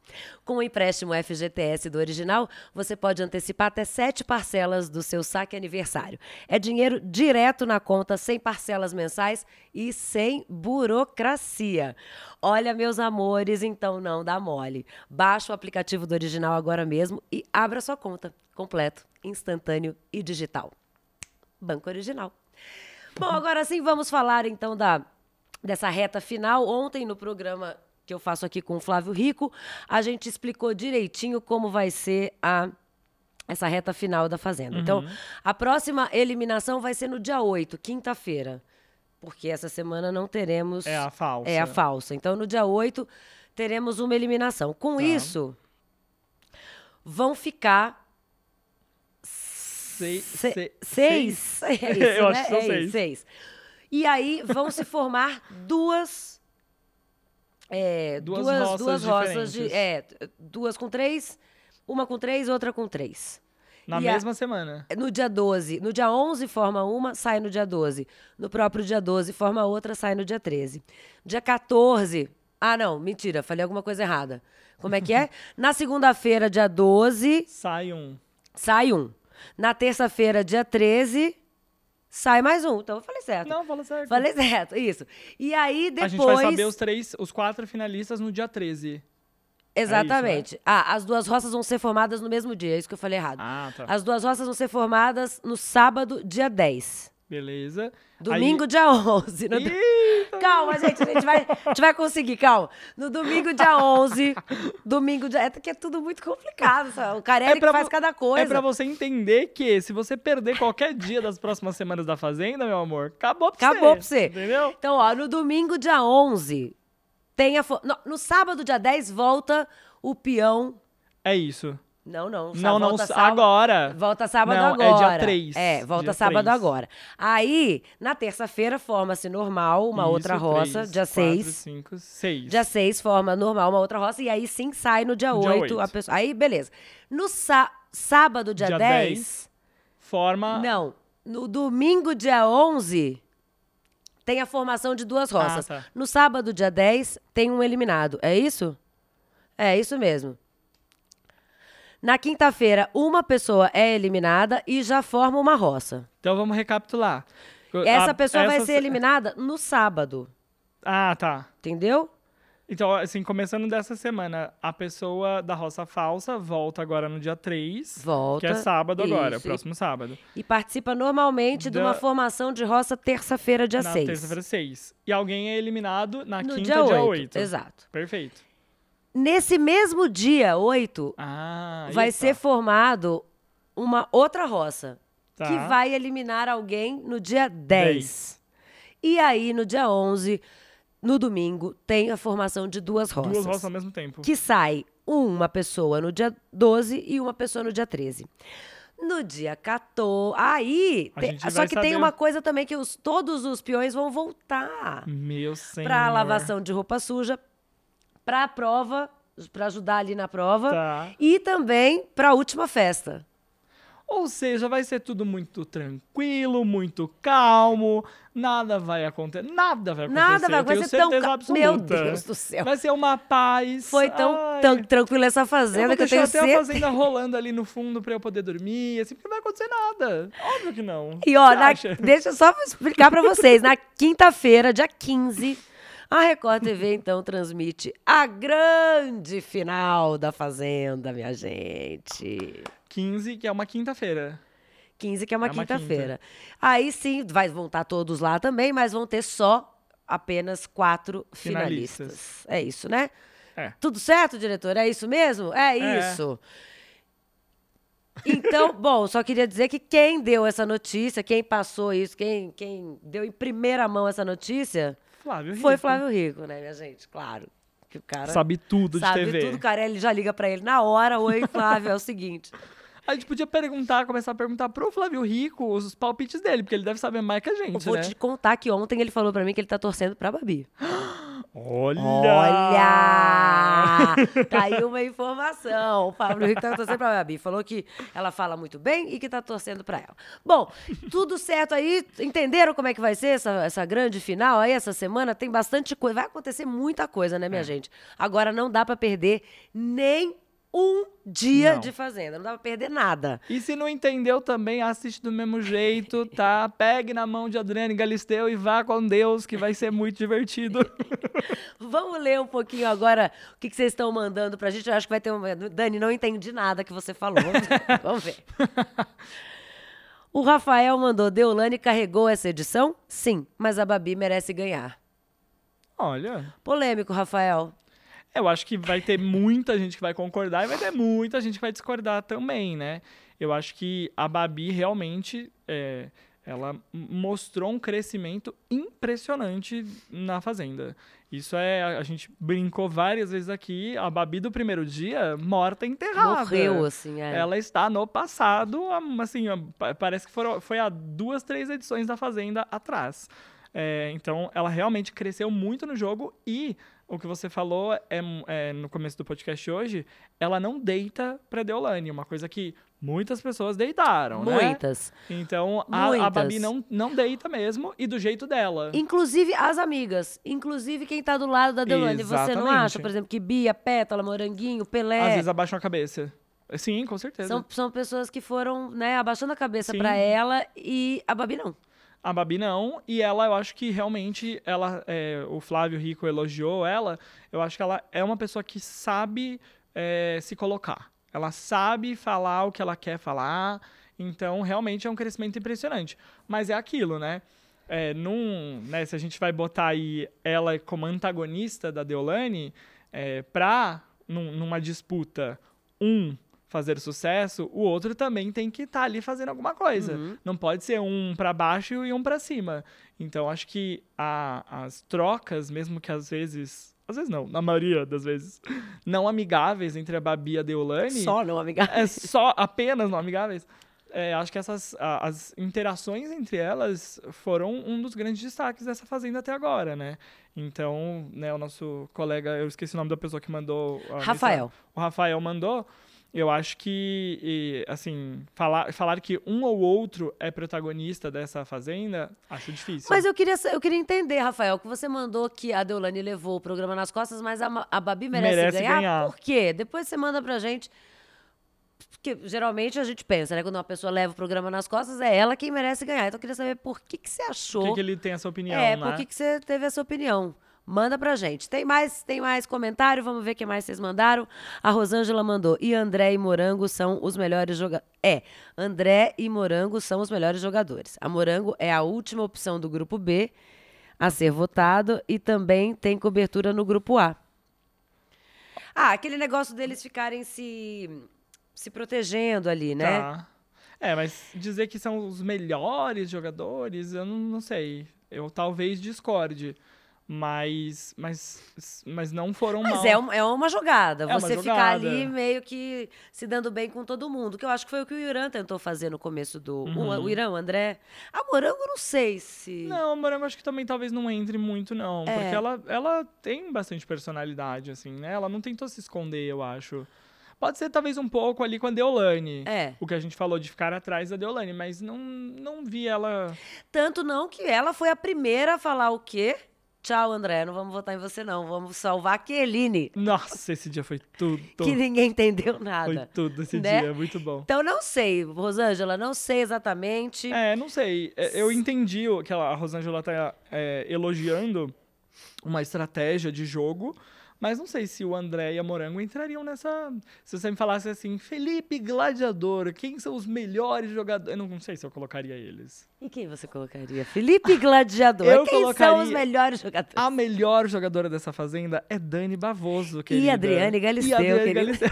Com o empréstimo FGTS do Original, você pode antecipar até sete parcelas do seu saque aniversário. É dinheiro direto na conta, sem parcelas mensais e sem burocracia. Olha, meus amores, então não dá mole. Baixa o aplicativo do Original agora mesmo e abra sua conta. Completo, instantâneo e digital. Banco Original. Bom, agora sim vamos falar então da dessa reta final. Ontem no programa que eu faço aqui com o Flávio Rico, a gente explicou direitinho como vai ser a essa reta final da Fazenda. Então, a próxima eliminação vai ser no dia 8, quinta-feira. Porque essa semana não teremos. É a falsa. É a falsa. Então, no dia 8, teremos uma eliminação. Com Tá. isso, vão ficar Sei- se- sei- seis. É isso, [LAUGHS] Eu acho né? que são É seis. seis. E aí vão se formar duas. é, Duas duas, roças duas roças de. É, duas com três, uma com três, outra com três. Na E a- mesma semana. No dia 12. No dia 11 forma uma, sai no dia 12. No próprio dia 12 forma outra, sai no dia 13. Dia 14. Ah, não, mentira, falei alguma coisa errada. Como é que é? [LAUGHS] Na segunda-feira, dia 12, Sai um. sai um. Na terça-feira, dia 13, sai mais um. Então eu falei certo. Não, fala certo. Falei certo, isso. E aí depois. A gente vai saber os três, os quatro finalistas no dia 13. Exatamente. Ah, as duas roças vão ser formadas no mesmo dia, é isso que eu falei errado. Ah, tá. As duas roças vão ser formadas no sábado, dia 10. Beleza. Domingo, dia 11. No Eita! Calma, gente, a gente, vai, a gente vai conseguir, calma. No domingo, dia 11. Domingo, dia... É que é tudo muito complicado. sabe? O Carelli que faz vo- cada coisa. É pra você entender que se você perder qualquer dia das próximas semanas da Fazenda, meu amor, acabou pra Acabou você. pra você. Entendeu? Então, ó, no domingo, dia 11, tem a... fo- No, no sábado, dia 10, volta o peão... É isso. Não, não. Não, não, volta sábado- agora. Volta sábado Não, agora. é dia 3. É, volta sábado 3. agora. Aí, na terça-feira, forma-se normal uma Isso, outra roça, três, dia quatro, 6. cinco, seis. Dia 6 forma normal uma outra roça e aí sim sai no dia, Dia 8, a oito. pessoa. Aí, beleza. No sá- sábado, dia, Dia 10, 10, Forma. Não. No domingo, dia 11, tem a formação de duas roças. tá. No sábado, dia 10, tem um eliminado. É isso? É isso mesmo. Na quinta-feira, uma pessoa é eliminada e já forma uma roça. Então vamos recapitular. Essa A- pessoa vai essa- ser eliminada no sábado. Ah, tá. Entendeu? Então, assim, começando dessa semana, a pessoa da roça falsa volta agora no dia 3. Volta. Que é sábado agora, Isso. próximo sábado. E participa normalmente de Da- uma formação de roça terça-feira, dia na 6. terça-feira 6. E alguém é eliminado na No quinta, dia dia 8. 8. Exato. Perfeito. Nesse mesmo dia 8, Ah, vai eita. ser formado uma outra roça. Tá. Que vai eliminar alguém no dia 10. E aí, no dia 11, no domingo, tem a formação de duas roças. Duas roças ao mesmo tempo. Que sai uma pessoa no dia 12 e uma pessoa no dia 13. No dia 14. Aí. Tem- só que tem saber- uma coisa também que os, todos os peões vão voltar Meu senhor. para lavação de roupa suja, para a prova, para ajudar ali na prova. Tá. E também para a última festa. Ou seja, vai ser tudo muito tranquilo, muito calmo, nada vai acontecer, nada vai acontecer. Nada vai eu tenho acontecer tão. Meu Deus do céu. Vai ser uma paz. Foi tão, tão tranquila essa eu fazenda vou que eu tenho até a fazenda rolando ali no fundo pra eu poder dormir, assim, porque não vai acontecer nada. Óbvio que não. E ó, na- deixa eu só explicar pra vocês. Na quinta-feira, dia 15, a Record TV então transmite a grande final da Fazenda, minha gente. 15, que é uma quinta-feira. 15, que é uma É quinta-feira. Aí sim, vai, vão estar todos lá também, mas vão ter só apenas quatro finalistas. Finalistas. É isso, né? É. Tudo certo, diretor? É isso mesmo? É, É. isso. Então, [LAUGHS] bom, só queria dizer que quem deu essa notícia, quem passou isso, quem, quem deu em primeira mão essa notícia, Flávio Rico. foi Flávio Rico, né, minha gente? Claro. Que o cara Sabe tudo de sabe TV. tudo, cara. Ele já liga pra ele na hora. Oi, Flávio, é o seguinte. A gente podia perguntar, começar a perguntar pro Flávio Rico os palpites dele, porque ele deve saber mais que a Eu gente, vou né? te contar que ontem ele falou pra mim que ele tá torcendo pra Babi. [GASPS] Olha! Olha! tá aí uma informação. O Pablo Henrique tá torcendo pra Babi. Falou que ela fala muito bem e que tá torcendo pra ela. Bom, tudo certo aí. Entenderam como é que vai ser essa, essa grande final aí, essa semana? Tem bastante coisa. Vai acontecer muita coisa, né, minha gente? Agora não dá pra perder nem um dia Não. de Fazenda. Não dá pra perder nada. E se não entendeu também, assiste do mesmo jeito, tá? Pegue na mão de Adriane Galisteu e vá com Deus, que vai ser muito divertido. [LAUGHS] Vamos ler um pouquinho agora o que, que vocês estão mandando pra gente. Eu acho que vai ter um. Dani, não entendi nada que você falou. Vamos [LAUGHS] ver. Vamos ver. O Rafael mandou: Deolane carregou essa edição? Sim, mas a Babi merece ganhar. Olha, Polêmico, Rafael. Eu acho que vai ter muita gente que vai concordar e vai ter muita gente que vai discordar também, né? Eu acho que a Babi realmente é, ela mostrou um crescimento impressionante na Fazenda. Isso é, a gente brincou várias vezes aqui, a Babi do primeiro dia, morta enterrada. Morreu, assim. É. Ela está no passado, assim, parece que foram, foi há duas, três edições da Fazenda atrás. É, então, ela realmente cresceu muito no jogo e o que você falou é, é, no começo do podcast hoje, ela não deita pra Deolane, uma coisa que muitas pessoas deitaram, né? Muitas. Então, a, a Muitas. Babi não, não deita mesmo e do jeito dela. Inclusive as amigas. Inclusive quem tá do lado da Deolane. Você não acha, por exemplo, que Bia, Pétala, Moranguinho, Pelé. Às vezes abaixam a cabeça. Sim, com certeza. São, são pessoas que foram, né, abaixando a cabeça pra ela e a Babi não. A Babi não, e ela, eu acho que realmente, ela, é, o Flávio Rico elogiou ela, eu acho que ela é uma pessoa que sabe é, se colocar. Ela sabe falar o que ela quer falar, então realmente é um crescimento impressionante. Mas é aquilo, né? É, num, né, se a gente vai botar aí ela como antagonista da Deolane, é, pra, num- numa disputa, um fazer sucesso, o outro também tem que estar ali fazendo alguma coisa. Não pode ser um pra baixo e um pra cima. Então, acho que a- as trocas, mesmo que às vezes... Às vezes não, na maioria das vezes, [LAUGHS] não amigáveis entre a Babi e a Deolane Só não, amiga. é só apenas não amigáveis. É, acho que essas a- as interações entre elas foram um dos grandes destaques dessa fazenda até agora, né? Então, né, o nosso colega, eu esqueci o nome da pessoa que mandou. Rafael. O Rafael mandou. Eu acho que, e, assim, falar, falar que um ou outro é protagonista dessa fazenda, acho difícil. Mas eu queria, eu queria entender, Rafael, que você mandou que a Deolane levou o programa nas costas, mas a, a Babi merece, Merece ganhar. ganhar. Por quê? Depois você manda pra gente. Porque geralmente a gente pensa, né? Quando uma pessoa leva o programa nas costas, é ela quem merece ganhar. Então eu queria saber por que, que você achou. Por que, que ele tem essa opinião, é, né? por que, que você teve essa opinião? Manda pra gente. Tem mais, tem mais comentário? Vamos ver o que mais vocês mandaram. A Rosângela mandou. E André e Morango são os melhores jogadores. É, André e Morango são os melhores jogadores. A Morango é a última opção do grupo B a ser votado e também tem cobertura no grupo A. Ah, aquele negócio deles ficarem se, se protegendo ali, né? Tá. É, mas dizer que são os melhores jogadores, eu não, não sei. Eu talvez discorde. Mas, mas, mas não foram Mas mal. é, um- é uma jogada. É uma você ficar jogada. ali meio que se dando bem com todo mundo. Que eu acho que foi o que o Irã tentou fazer no começo do. o- Uhum. O, Irã, o André. A Morango, não sei se. Não, a Morango acho que também talvez não entre muito, não. É. Porque ela, ela tem bastante personalidade, assim, né? Ela não tentou se esconder, eu acho. Pode ser talvez um pouco ali com a Deolane. É. O que a gente falou de ficar atrás da Deolane, mas não, não vi ela. Tanto não que ela foi a primeira a falar o quê? Tchau, André, não vamos votar em você, não. Vamos salvar a Keline. Nossa, esse dia foi tudo. [LAUGHS] Que ninguém entendeu Foi nada. tudo esse né? dia, muito bom. Então, não sei, Rosângela, não sei exatamente. É, não sei. É, Eu entendi que a Rosângela tá é, elogiando uma estratégia de jogo, mas não sei se o André e a Morango entrariam nessa. Se você me falasse assim, Felipe Gladiador, quem são os melhores jogadores? Eu não sei se eu colocaria eles. E quem você colocaria? Felipe Gladiador. Eu quem são os colocaria melhores jogadores? A melhor jogadora dessa fazenda é Dani Bavoso, E querida. Adriane Galisteu, E Adriane. Galisteu.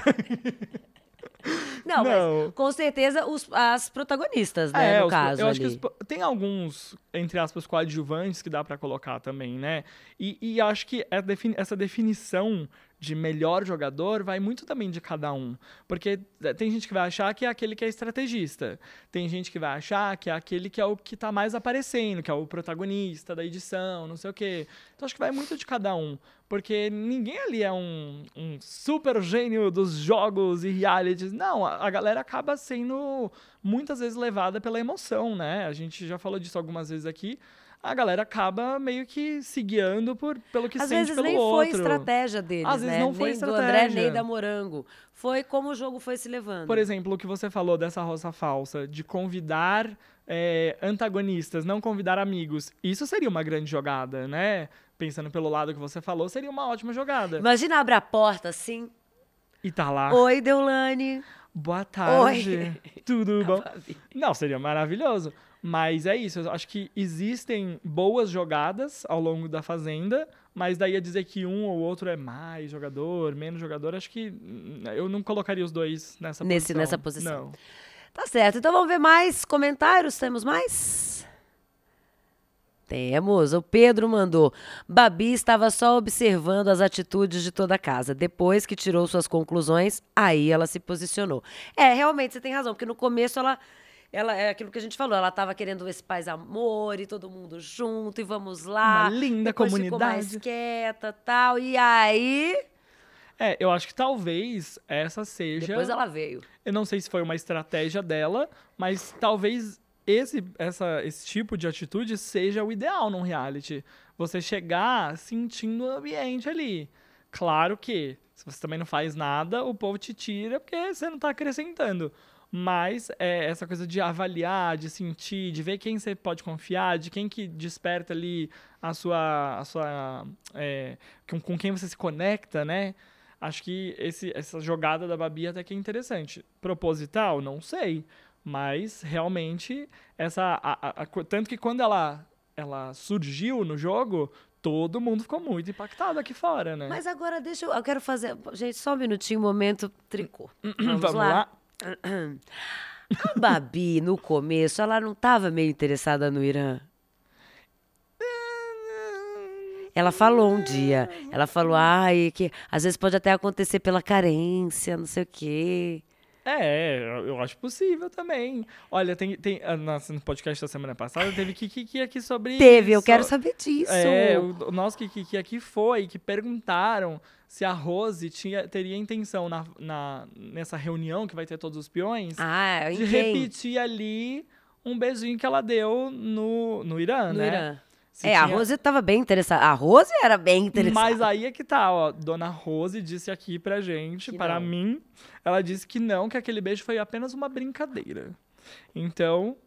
Não, [LAUGHS] Não. mas com certeza os, as protagonistas, né, no É, os- caso eu ali. acho que os- tem alguns entre aspas, coadjuvantes que dá pra colocar também, né? E, e acho que é essa definição de melhor jogador vai muito também de cada um. Porque eh, tem gente que vai achar que é aquele que é estrategista. Tem gente que vai achar que é aquele que é o que tá mais aparecendo, que é o protagonista da edição, não sei o quê. Então acho que vai muito de cada um. Porque ninguém ali é um, um super gênio dos jogos e realities. Não, a galera acaba sendo muitas vezes levada pela emoção, né? A gente já falou disso algumas vezes aqui. A galera acaba meio que se guiando por, pelo que Às sente vezes pelo nem outro. foi estratégia deles, Às vezes né? não foi nem do André, estratégia. nem da Morango. Foi como o jogo foi se levando. Por exemplo, o que você falou dessa roça falsa, de convidar é, antagonistas, não convidar amigos. Isso seria uma grande jogada, né? Pensando pelo lado que você falou, seria uma ótima jogada. Imagina abre a porta assim. E tá lá. Oi, Deulane. Boa tarde. [LAUGHS] Tudo bom? Babi. Não, seria maravilhoso. Mas é isso, eu acho que existem boas jogadas ao longo da Fazenda, mas daí a dizer que um ou outro é mais jogador, menos jogador, acho que hum, eu não colocaria os dois nessa Nesse- posição. nessa posição. Não. Tá certo. Então vamos ver mais comentários. Temos mais? Temos. O Pedro mandou. Babi estava só observando as atitudes de toda a casa. Depois que tirou suas conclusões, aí ela se posicionou. É, realmente, você tem razão, porque no começo ela. Ela, é aquilo que a gente falou, ela estava querendo esse paz amor e todo mundo junto e vamos lá. Uma linda Depois Ficou mais comunidade. quieta tal. E aí. É, eu acho que talvez essa seja. Depois ela veio. Eu não sei se foi uma estratégia dela, mas talvez esse, essa, esse tipo de atitude seja o ideal num reality. Você chegar sentindo o ambiente ali. Claro que, se você também não faz nada, o povo te tira porque você não tá acrescentando. Mas é, essa coisa de avaliar, de sentir, de ver quem você pode confiar, de quem que desperta ali a sua. A sua é, com, com quem você se conecta, né? Acho que esse, essa jogada da Babi até que é interessante. Proposital? Não sei. Mas realmente, essa. a- a- tanto que quando ela, ela surgiu no jogo, todo mundo ficou muito impactado aqui fora, né? Mas agora deixa eu. Eu quero fazer. Gente, só um minutinho, momento tricô. [CLEARS THROAT] Vamos, Vamos lá. lá? [CLEARS THROAT] A Babi, no começo, ela não estava meio interessada no Irã. Ela falou um dia, ela falou, ai, que às vezes pode até acontecer pela carência, não sei o quê. É, eu- eu acho possível também. Olha, tem, tem ah, nossa, no podcast da semana passada teve Kiki aqui sobre Teve, eu isso. quero saber disso. É, o, o nosso Kiki aqui foi que perguntaram se a Rose tinha, teria intenção na, na- nessa reunião que vai ter todos os peões Ah, de repetir ali um beijinho que ela deu no, no Irã, No né? Irã. Se É, a tinha- Rose estava bem interessada. A Rose era bem interessada. Mas aí é que tá, ó. Dona Rose disse aqui pra gente, Que para não. mim, ela disse que não, que aquele beijo foi apenas uma brincadeira. Então,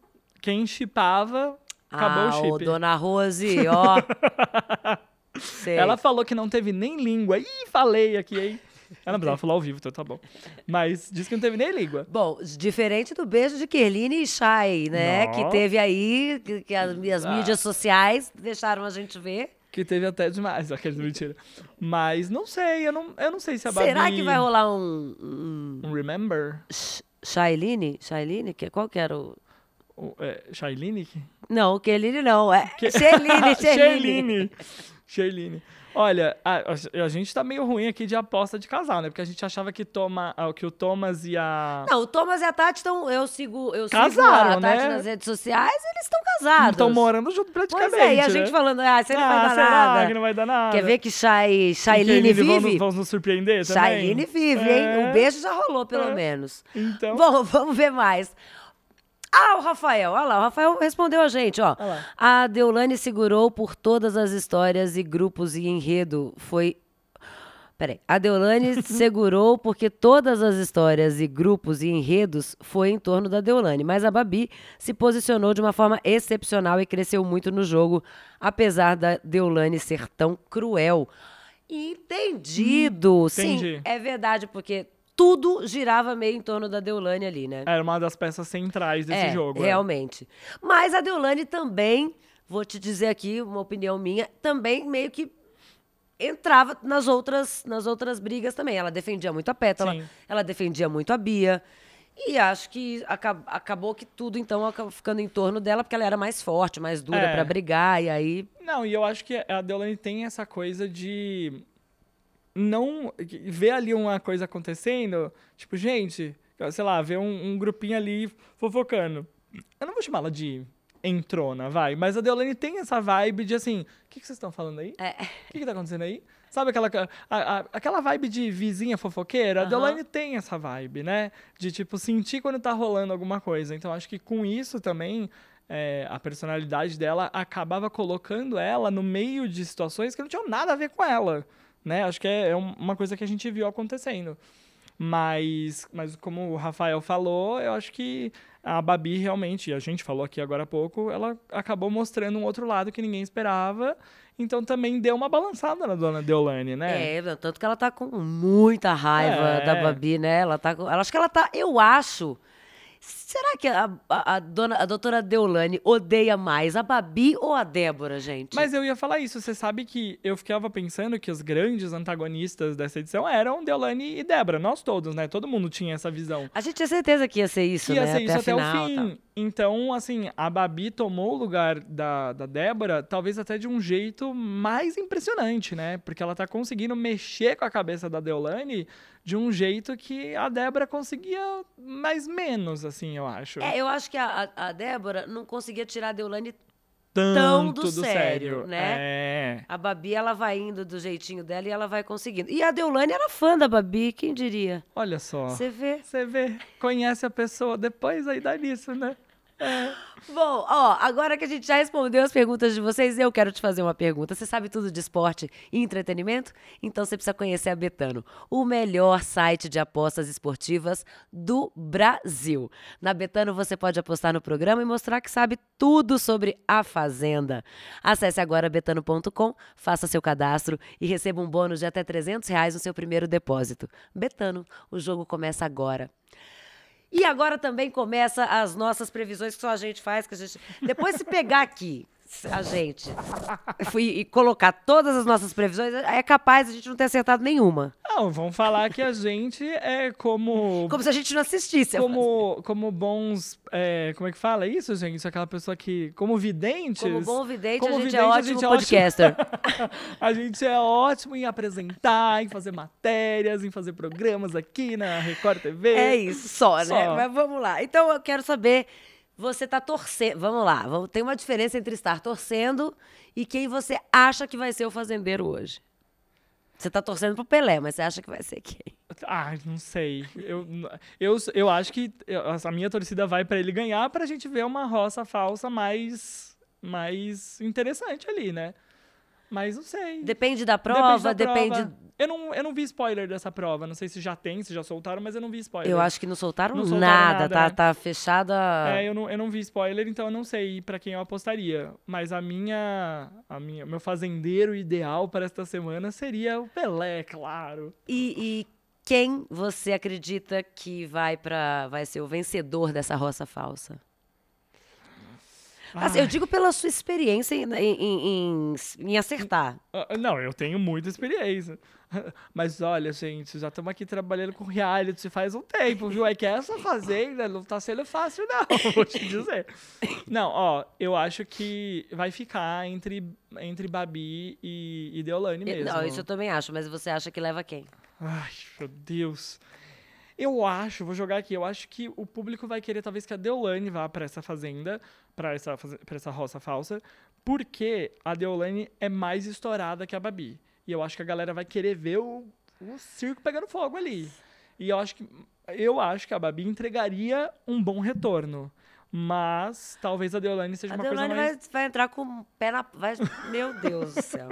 quem chipava, acabou ah, o chip. ô, Dona Rose, [LAUGHS] ó. [LAUGHS] Ela falou que não teve nem língua. Ih, falei aqui, hein? Ela não precisava falar ao vivo, então tá bom. Mas disse que não teve nem língua. Bom, diferente do beijo de Kerline e Shai, né? Que teve aí, que, que as, as Ah. mídias sociais deixaram a gente ver. Que teve até demais, [LAUGHS] aqueles mentira. Mas não sei, eu não, eu não sei se a Babi... Será que vai rolar um, um Um Remember? Sh- Shailine? Shailine? Que, qual que era o... O, é? Não, Kerline não. É Sherline. [LAUGHS] Sherline. Sherline. Olha, a, a- a gente tá meio ruim aqui de aposta de casal, né? Porque a gente achava que, toma, ah, que o Thomas e a... Não, o Thomas e a Tati estão... Eu sigo, eu sigo Casaram, a Tati né? nas redes sociais eles estão casados. Estão morando junto praticamente, Pois é, e a né? gente falando, ah, você não vai ah, dar será nada. que não vai dar nada? Quer ver que Shai, E Shailine que eles vão, vive? vão nos surpreender também? Shailine vive, hein? É. O beijo já rolou, pelo É. menos. Então... Bom, vamos ver mais. Ah, o Rafael, olha lá, o Rafael respondeu a gente, ó. A Deulane segurou por todas as histórias e grupos e enredo. Foi. Peraí. A Deulane [LAUGHS] segurou porque todas as histórias e grupos e enredos foi em torno da Deulane. Mas a Babi se posicionou de uma forma excepcional e cresceu muito no jogo, apesar da Deulane ser tão cruel. Entendido. Sim, entendi. é verdade, porque tudo girava meio em torno da Deulane ali, né? Era uma das peças centrais desse é, jogo. é. Realmente. Mas a Deolane também, vou te dizer aqui uma opinião minha, também meio que entrava nas outras, nas outras brigas também. Ela defendia muito a Pétala, Sim. ela defendia muito a Bia. E acho que aca- acabou que tudo, então, acabou ficando em torno dela, porque ela era mais forte, mais dura É. pra brigar, e aí. Não, e eu acho que a Deolane tem essa coisa de não ver ali uma coisa acontecendo, tipo, gente, sei lá, ver um, um grupinho ali fofocando. Eu não vou chamar ela de entrona, vai, mas a Deolane tem essa vibe de assim, o que, que vocês estão falando aí? É. O que, que tá acontecendo aí? Sabe aquela, a- a- aquela vibe de vizinha fofoqueira? A Aham. Deolane tem essa vibe, né? De, tipo, sentir quando tá rolando alguma coisa. Então, acho que com isso também, é, a personalidade dela acabava colocando ela no meio de situações que não tinham nada a ver com ela, né? Acho que é, é um- uma coisa que a gente viu acontecendo. Mas, mas como o Rafael falou, eu acho que a Babi realmente, a gente falou aqui agora há pouco, ela acabou mostrando um outro lado que ninguém esperava. Então também deu uma balançada na dona Deolane, né? É, tanto que ela tá com muita raiva É. da Babi, né? Ela tá com. Ela, acho que ela tá. Eu acho. Será que a, a, a dona, a doutora Deolane odeia mais a Babi ou a Débora, gente? Mas eu ia falar isso, você sabe que eu ficava pensando que os grandes antagonistas dessa edição eram Deolane e Débora, nós todos, né? Todo mundo tinha essa visão. A gente tinha certeza que ia ser isso, ia né? ser isso a até final, o fim. Então, assim, a Babi tomou o lugar da, da Débora, talvez até de um jeito mais impressionante, né? Porque ela tá conseguindo mexer com a cabeça da Deolane de um jeito que a Débora conseguia mais menos, assim, eu acho. É, eu acho que a, a, Débora não conseguia tirar a Deolane. Tanto tão do sério, né? É. A Babi, ela vai indo do jeitinho dela e ela vai conseguindo. E a Deolane era fã da Babi, quem diria? Olha só. Você vê. Você vê, conhece a pessoa, depois aí dá nisso, né? [LAUGHS] Bom, ó, agora que a gente já respondeu as perguntas de vocês, eu quero te fazer uma pergunta. Você sabe tudo de esporte e entretenimento? Então você precisa conhecer a Betano, o melhor site de apostas esportivas do Brasil. Na Betano você pode apostar no programa e mostrar que sabe tudo sobre a Fazenda. Acesse agora betano.com, faça seu cadastro e receba um bônus de até 300 reais no seu primeiro depósito. Betano, o jogo começa agora. E agora também começa as nossas previsões que só a gente faz, que a gente. Depois se pegar aqui, a gente, fui e colocar todas as nossas previsões, é capaz a gente não ter acertado nenhuma. Não, vão falar que a gente é como. Como se a gente não assistisse. a Como, como bons. é, como é que fala isso, gente? Aquela pessoa que. Como videntes. Como bom vidente, Como a gente vidente, é a ótimo gente é ótimo. podcaster. [LAUGHS] a gente é ótimo em apresentar, em fazer matérias, em fazer programas aqui na Record TV. É isso, só, né? Só. Mas vamos lá. Então eu quero saber, você tá torcendo. Vamos lá, tem uma diferença entre estar torcendo e quem você acha que vai ser o fazendeiro hoje. Você tá torcendo pro Pelé, mas você acha que vai ser quem? Ah, não sei. Eu, eu, eu acho que a minha torcida vai pra ele ganhar pra gente ver uma roça falsa mais, mais interessante ali, né? Mas não sei. Depende da prova, da depende. Eu não, eu não vi spoiler dessa prova. Não sei se já tem, se já soltaram, mas eu não vi spoiler. Eu acho que não soltaram, Não soltaram nada, nada, tá, né? tá fechada. É, eu não, eu não vi spoiler, então eu não sei pra quem eu apostaria. Mas a minha, a minha, meu fazendeiro ideal para esta semana seria o Pelé, claro. E, e quem você acredita que vai para vai ser o vencedor dessa roça falsa? Assim, eu digo pela sua experiência em, em, em- em acertar. Ah, Não, eu tenho muita experiência. [LAUGHS] Mas olha, gente, já estamos aqui trabalhando com reality faz um tempo, viu? É que essa fazenda não tá sendo fácil, não, [LAUGHS] vou te dizer. Não, ó, eu acho que vai ficar entre, entre Babi e, e Deolane mesmo. Não, isso eu também acho, mas você acha que leva quem? Ai, meu Deus. Eu acho, vou jogar aqui, eu acho que o público vai querer talvez que a Deolane vá pra essa fazenda, pra essa, pra essa roça falsa, porque a Deolane é mais estourada que a Babi. E eu acho que a galera vai querer ver o, o circo pegando fogo ali. E eu acho que eu acho que a Babi entregaria um bom retorno. Mas talvez a Deolane seja A uma Deolane coisa mais. vai, vai entrar com o pé na. Vai, meu Deus do céu.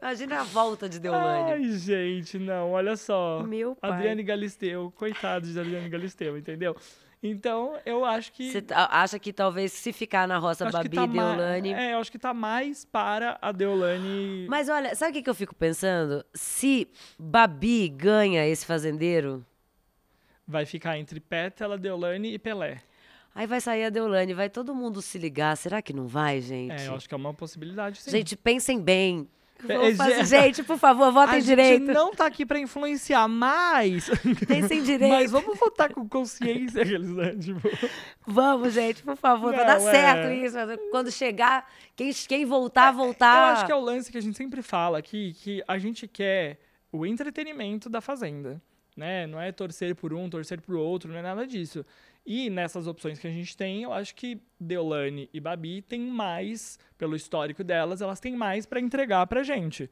Imagina a volta de Deolane. Ai, gente, não, olha só. Meu pai. Adriane Galisteu, coitado de Adriane Galisteu, entendeu? Então, eu acho que. Você tá- acha que talvez se ficar na roça Babi tá e Deolane. É, eu acho que tá mais para a Deolane. Mas olha, sabe o que, que eu fico pensando? Se Babi ganha esse fazendeiro, Vai ficar entre Pétala, Deolane e Pelé. aí vai sair a Deolane, vai todo mundo se ligar. Será que não vai, gente? É, eu acho que é uma possibilidade, sim. Gente, pensem bem. Vamos fazer- [LAUGHS] gente, por favor, votem a direito. gente não tá aqui pra influenciar, mas... [LAUGHS] Pensem [LAUGHS] direito. Mas vamos votar com consciência, aqueles, né? Tipo, Vamos, gente, por favor, Não, dar é. certo isso. Quando chegar, quem, quem voltar, voltar. Eu acho que é o lance que a gente sempre fala aqui, que a gente quer o entretenimento da Fazenda, né? Não é torcer por um, torcer por outro, não é nada disso. E nessas opções que a gente tem, eu acho que Deolane e Babi têm mais, pelo histórico delas, elas têm mais pra entregar pra gente.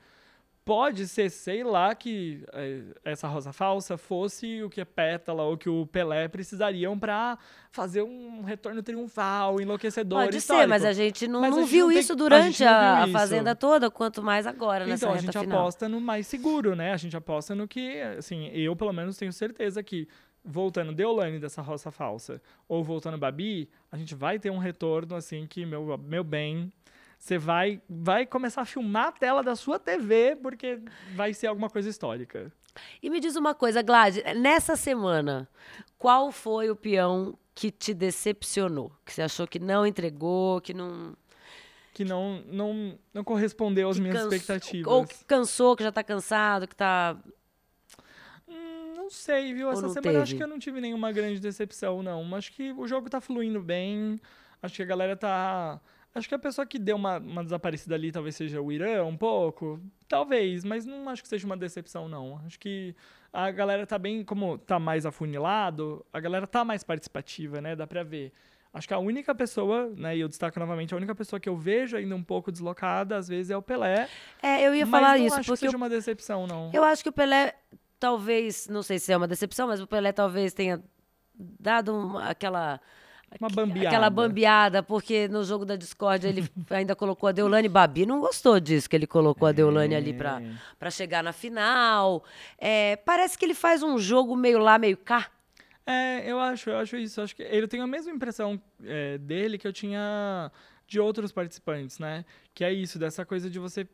Pode ser, sei lá, que eh, essa Rosa Falsa fosse o que a Pétala ou que o Pelé precisariam pra fazer um retorno triunfal, enlouquecedor, Pode ser, histórico. mas a gente não, Mas a não gente viu não tem- isso durante não a, a isso. Fazenda toda, quanto mais agora nessa Então, a gente final. aposta no mais seguro, né? A gente aposta no que, assim, eu pelo menos tenho certeza que, voltando Deolane dessa roça falsa, ou voltando Babi, a gente vai ter um retorno, assim, que, meu, meu bem, você vai, vai começar a filmar a tela da sua TV, porque vai ser alguma coisa histórica. E me diz uma coisa, Glad, nessa semana, qual foi o peão que te decepcionou? Que você achou que não entregou, que não. Que não, não, não correspondeu às que minhas canso- expectativas. Ou que cansou, que já tá cansado, que tá. Não sei, viu? Ou Essa não semana acho teve? que eu não tive nenhuma grande decepção, não. Acho que o jogo tá fluindo bem. Acho que a galera tá. Acho que a pessoa que deu uma, uma desaparecida ali talvez seja o Irã, um pouco. Talvez, mas não acho que seja uma decepção, não. Acho que a galera tá bem. Como tá mais afunilado, a galera tá mais participativa, né? Dá pra ver. Acho que a única pessoa, né, e eu destaco novamente, a única pessoa que eu vejo ainda um pouco deslocada, às vezes, é o Pelé. É, eu ia mas falar não isso, acho que seja eu, uma decepção, não. eu acho que o Pelé, talvez, não sei se é uma decepção, mas o Pelé talvez tenha dado uma- aquela. Uma bambeada. Aquela bambeada, porque no jogo da discórdia ele [LAUGHS] ainda colocou a Deolane Babi. Não gostou disso que ele colocou a Deolane ali pra, É. chegar na final. É, parece que ele faz um jogo meio lá, meio cá. É, eu acho, eu acho isso. Acho que ele tem a mesma impressão é, dele que eu tinha de outros participantes, né? Que é isso, dessa coisa de você.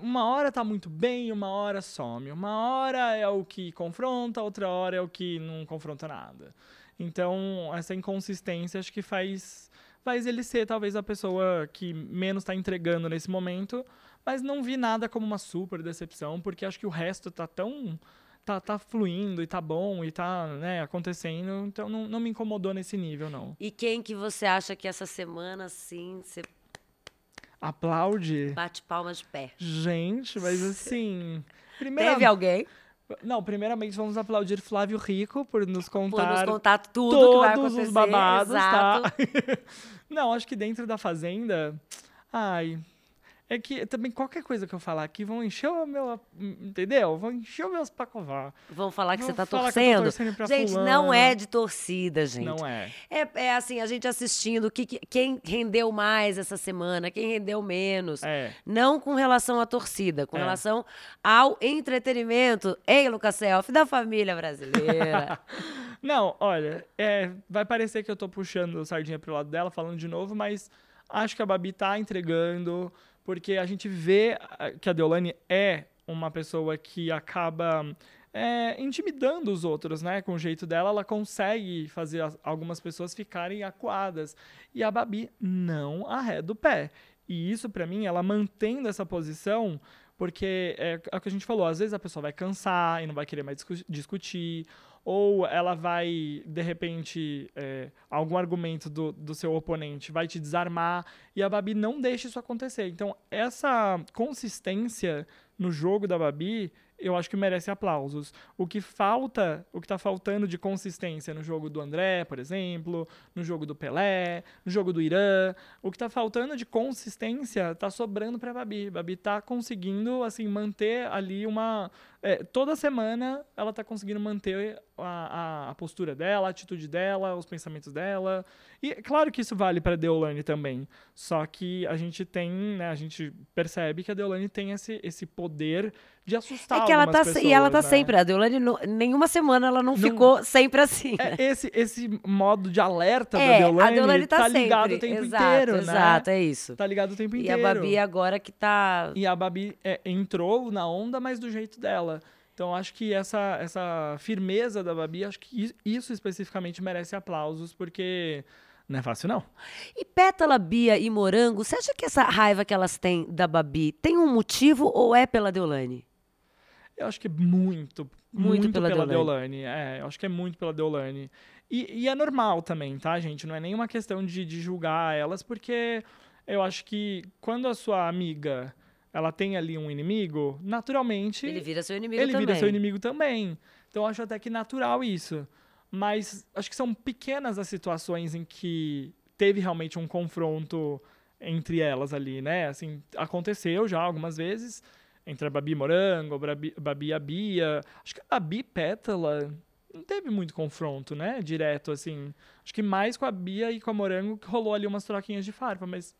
Uma hora tá muito bem, uma hora some. Uma hora é o que confronta, outra hora é o que não confronta nada. Então, essa inconsistência acho que faz, faz ele ser talvez a pessoa que menos tá entregando nesse momento. Mas não vi nada como uma super decepção, porque acho que o resto tá tão tá, tá fluindo e tá bom e tá né, acontecendo, então não, não me incomodou nesse nível, não. E quem que você acha que essa semana, sim, você Aplaude? bate palmas de pé? Gente, mas [LAUGHS] assim. Primeira... Teve alguém Não, primeiramente vamos aplaudir Flávio Rico por nos por nos contar contar tudo que vai todos acontecer. os babados, Exato. tá? [LAUGHS] não, acho que dentro da Fazenda. Ai. É que também qualquer coisa que eu falar aqui vão encher o meu. Entendeu? Vão encher os meus pacovar. Vão falar que Vão você tá torcendo. torcendo gente, fulano. não é de torcida, gente. Não é. É, é assim, a gente assistindo, que, que- quem rendeu mais essa semana, quem rendeu menos. É. Não com relação à torcida, com É. relação ao entretenimento. Ei, Lucas Self, da família brasileira. [LAUGHS] Não, olha, é, vai parecer que eu tô puxando sardinha pro lado dela, falando de novo, mas acho que a Babi tá entregando, porque a gente vê ah, que a Deolane é uma pessoa que acaba é, intimidando os outros, né? Com o jeito dela, ela consegue fazer as- algumas pessoas ficarem acuadas. E a Babi não arreda o pé. E isso, pra mim, ela mantendo essa posição, porque é, é o que a gente falou, às vezes a pessoa vai cansar e não vai querer mais discu- discutir, ou ela vai, de repente, é, algum argumento do, do seu oponente vai te desarmar, e a Babi não deixa isso acontecer. Então, essa consistência no jogo da Babi, eu acho que merece aplausos. O que falta, o que tá faltando de consistência no jogo do André, por exemplo, no jogo do Pelé, no jogo do Irã, o que tá faltando de consistência tá sobrando pra Babi. Babi tá conseguindo, assim, manter ali uma... é, toda semana ela tá conseguindo manter a, a, a postura dela, a atitude dela, os pensamentos dela. E claro que isso vale pra Deolane também. Só que a gente tem, né, a gente percebe que a Deolane tem esse, esse poder de assustar é que ela tá se- e ela tá pessoas, né? sempre, a Deolane, nenhuma semana ela não, ficou sempre assim. né? É, esse, esse modo de alerta da É, Deolane, a Deolane tá, ligado sempre. o tempo exato, inteiro, né? Exato, é isso. Tá ligado o tempo E inteiro. a Babi agora que tá. E a Babi é, entrou na onda, mas do jeito dela. Então acho que essa, essa firmeza da Babi, acho que isso especificamente merece aplausos, porque Não é fácil, não. E Pétala, Bia e Morango, você acha que essa raiva que elas têm da Babi tem um motivo ou é pela Deolane? Eu acho que é muito, Muito muito, pela pela, Deolane. Deolane. É, eu acho que é muito pela Deolane. E, e é normal também, tá, gente? Não é nenhuma questão de, de julgar elas, porque eu acho que quando a sua amiga ela tem ali um inimigo, naturalmente Ele vira seu inimigo ele também. vira seu inimigo também. Então eu acho até que natural isso. Mas acho que são pequenas as situações em que teve realmente um confronto entre elas ali, né? Assim, aconteceu já algumas vezes entre a Babi Morango, a Babi, Babi e a Bia. Acho que a Babi e Pétala não teve muito confronto, né? Direto, assim. Acho que mais com a Bia e com a Morango que rolou ali umas troquinhas de farpa, mas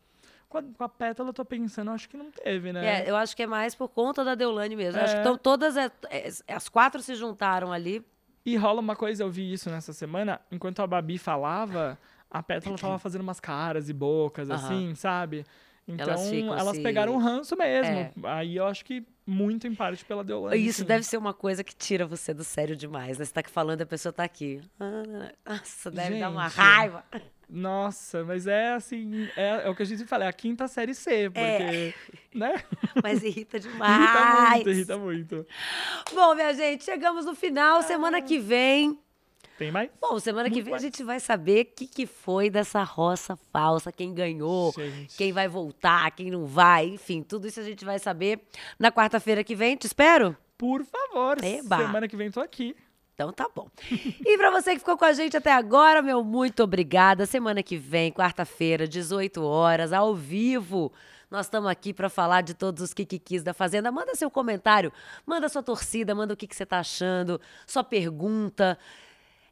com a, com a Pétala eu tô pensando, acho que não teve, né? É, eu acho que é mais por conta da Deolane mesmo. Eu Acho que É. tão- todas é- é- as quatro se juntaram ali. E rola uma coisa, eu vi isso nessa semana, enquanto a Babi falava, a Pétala [CLEARS THROAT] tava fazendo umas caras e bocas, assim, sabe? Então, Elas elas, se- pegaram um ranço mesmo. É. Aí eu acho que muito em parte pela Deolane. Isso sim. deve ser uma coisa que tira você do sério demais. Né? Você tá aqui falando e a pessoa tá aqui. Ah, Nossa, deve dar uma Gente. raiva. Nossa, mas é assim, é, é o que a gente fala, é a quinta série C, porque, né? [LAUGHS] Mas irrita [LAUGHS] Irrita demais. muito, irrita muito. Bom, minha gente, chegamos no final. Semana que vem. Tem mais? Bom, semana que Muito vem a mais. gente vai saber o que, que foi dessa roça falsa, quem ganhou, Gente. quem vai voltar, quem não vai, enfim, tudo isso a gente vai saber na quarta-feira que vem. Te espero? Por favor, Eba. semana que vem tô aqui. Então tá bom. [LAUGHS] E pra você que ficou com a gente até agora, meu muito obrigada. Semana que vem, quarta-feira, 18 horas, ao vivo. Nós estamos aqui pra falar de todos os kikikis da Fazenda. Manda seu comentário, manda sua torcida, manda o que, que você tá achando, sua pergunta.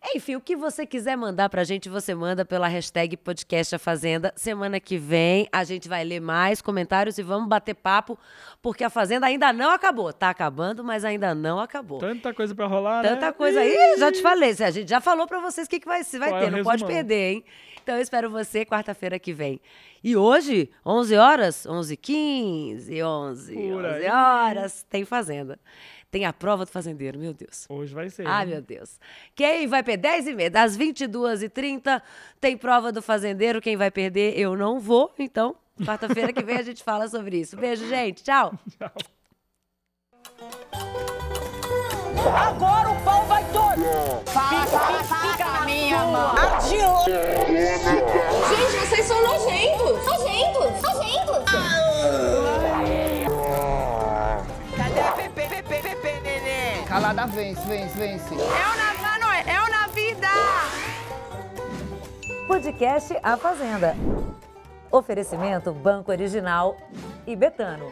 Enfim, o que você quiser mandar pra gente, você manda pela hashtag podcast a Fazenda. Semana que vem a gente vai ler mais comentários e vamos bater papo, porque a Fazenda ainda não acabou. Tá acabando, mas ainda não acabou. Tanta coisa pra rolar, né? Tanta coisa aí, já te falei. A gente já falou pra vocês o que, que vai, se vai Qual é ter, o não pode perder, hein? Então eu espero você quarta-feira que vem. E hoje, 11 horas, 11 15 11, Por 11 aí. horas, tem Fazenda. Tem a prova do fazendeiro, meu Deus. Hoje vai ser. Ai, hein? meu Deus. Quem vai perder? 10 e meia. Das 22h30 tem prova do fazendeiro. Quem vai perder, eu não vou. Então, quarta-feira que vem a gente fala sobre isso. Beijo, gente. Tchau. [LAUGHS] Agora o pau vai todo. Fala, fala, fala, Fica na minha mão. Adianta. Gente, vocês são nojentos. Nojentos. Nojentos. Calada vence, vence, vence. É o na, mano, é o na vida. Podcast A Fazenda. Oferecimento Banco Original e Betano.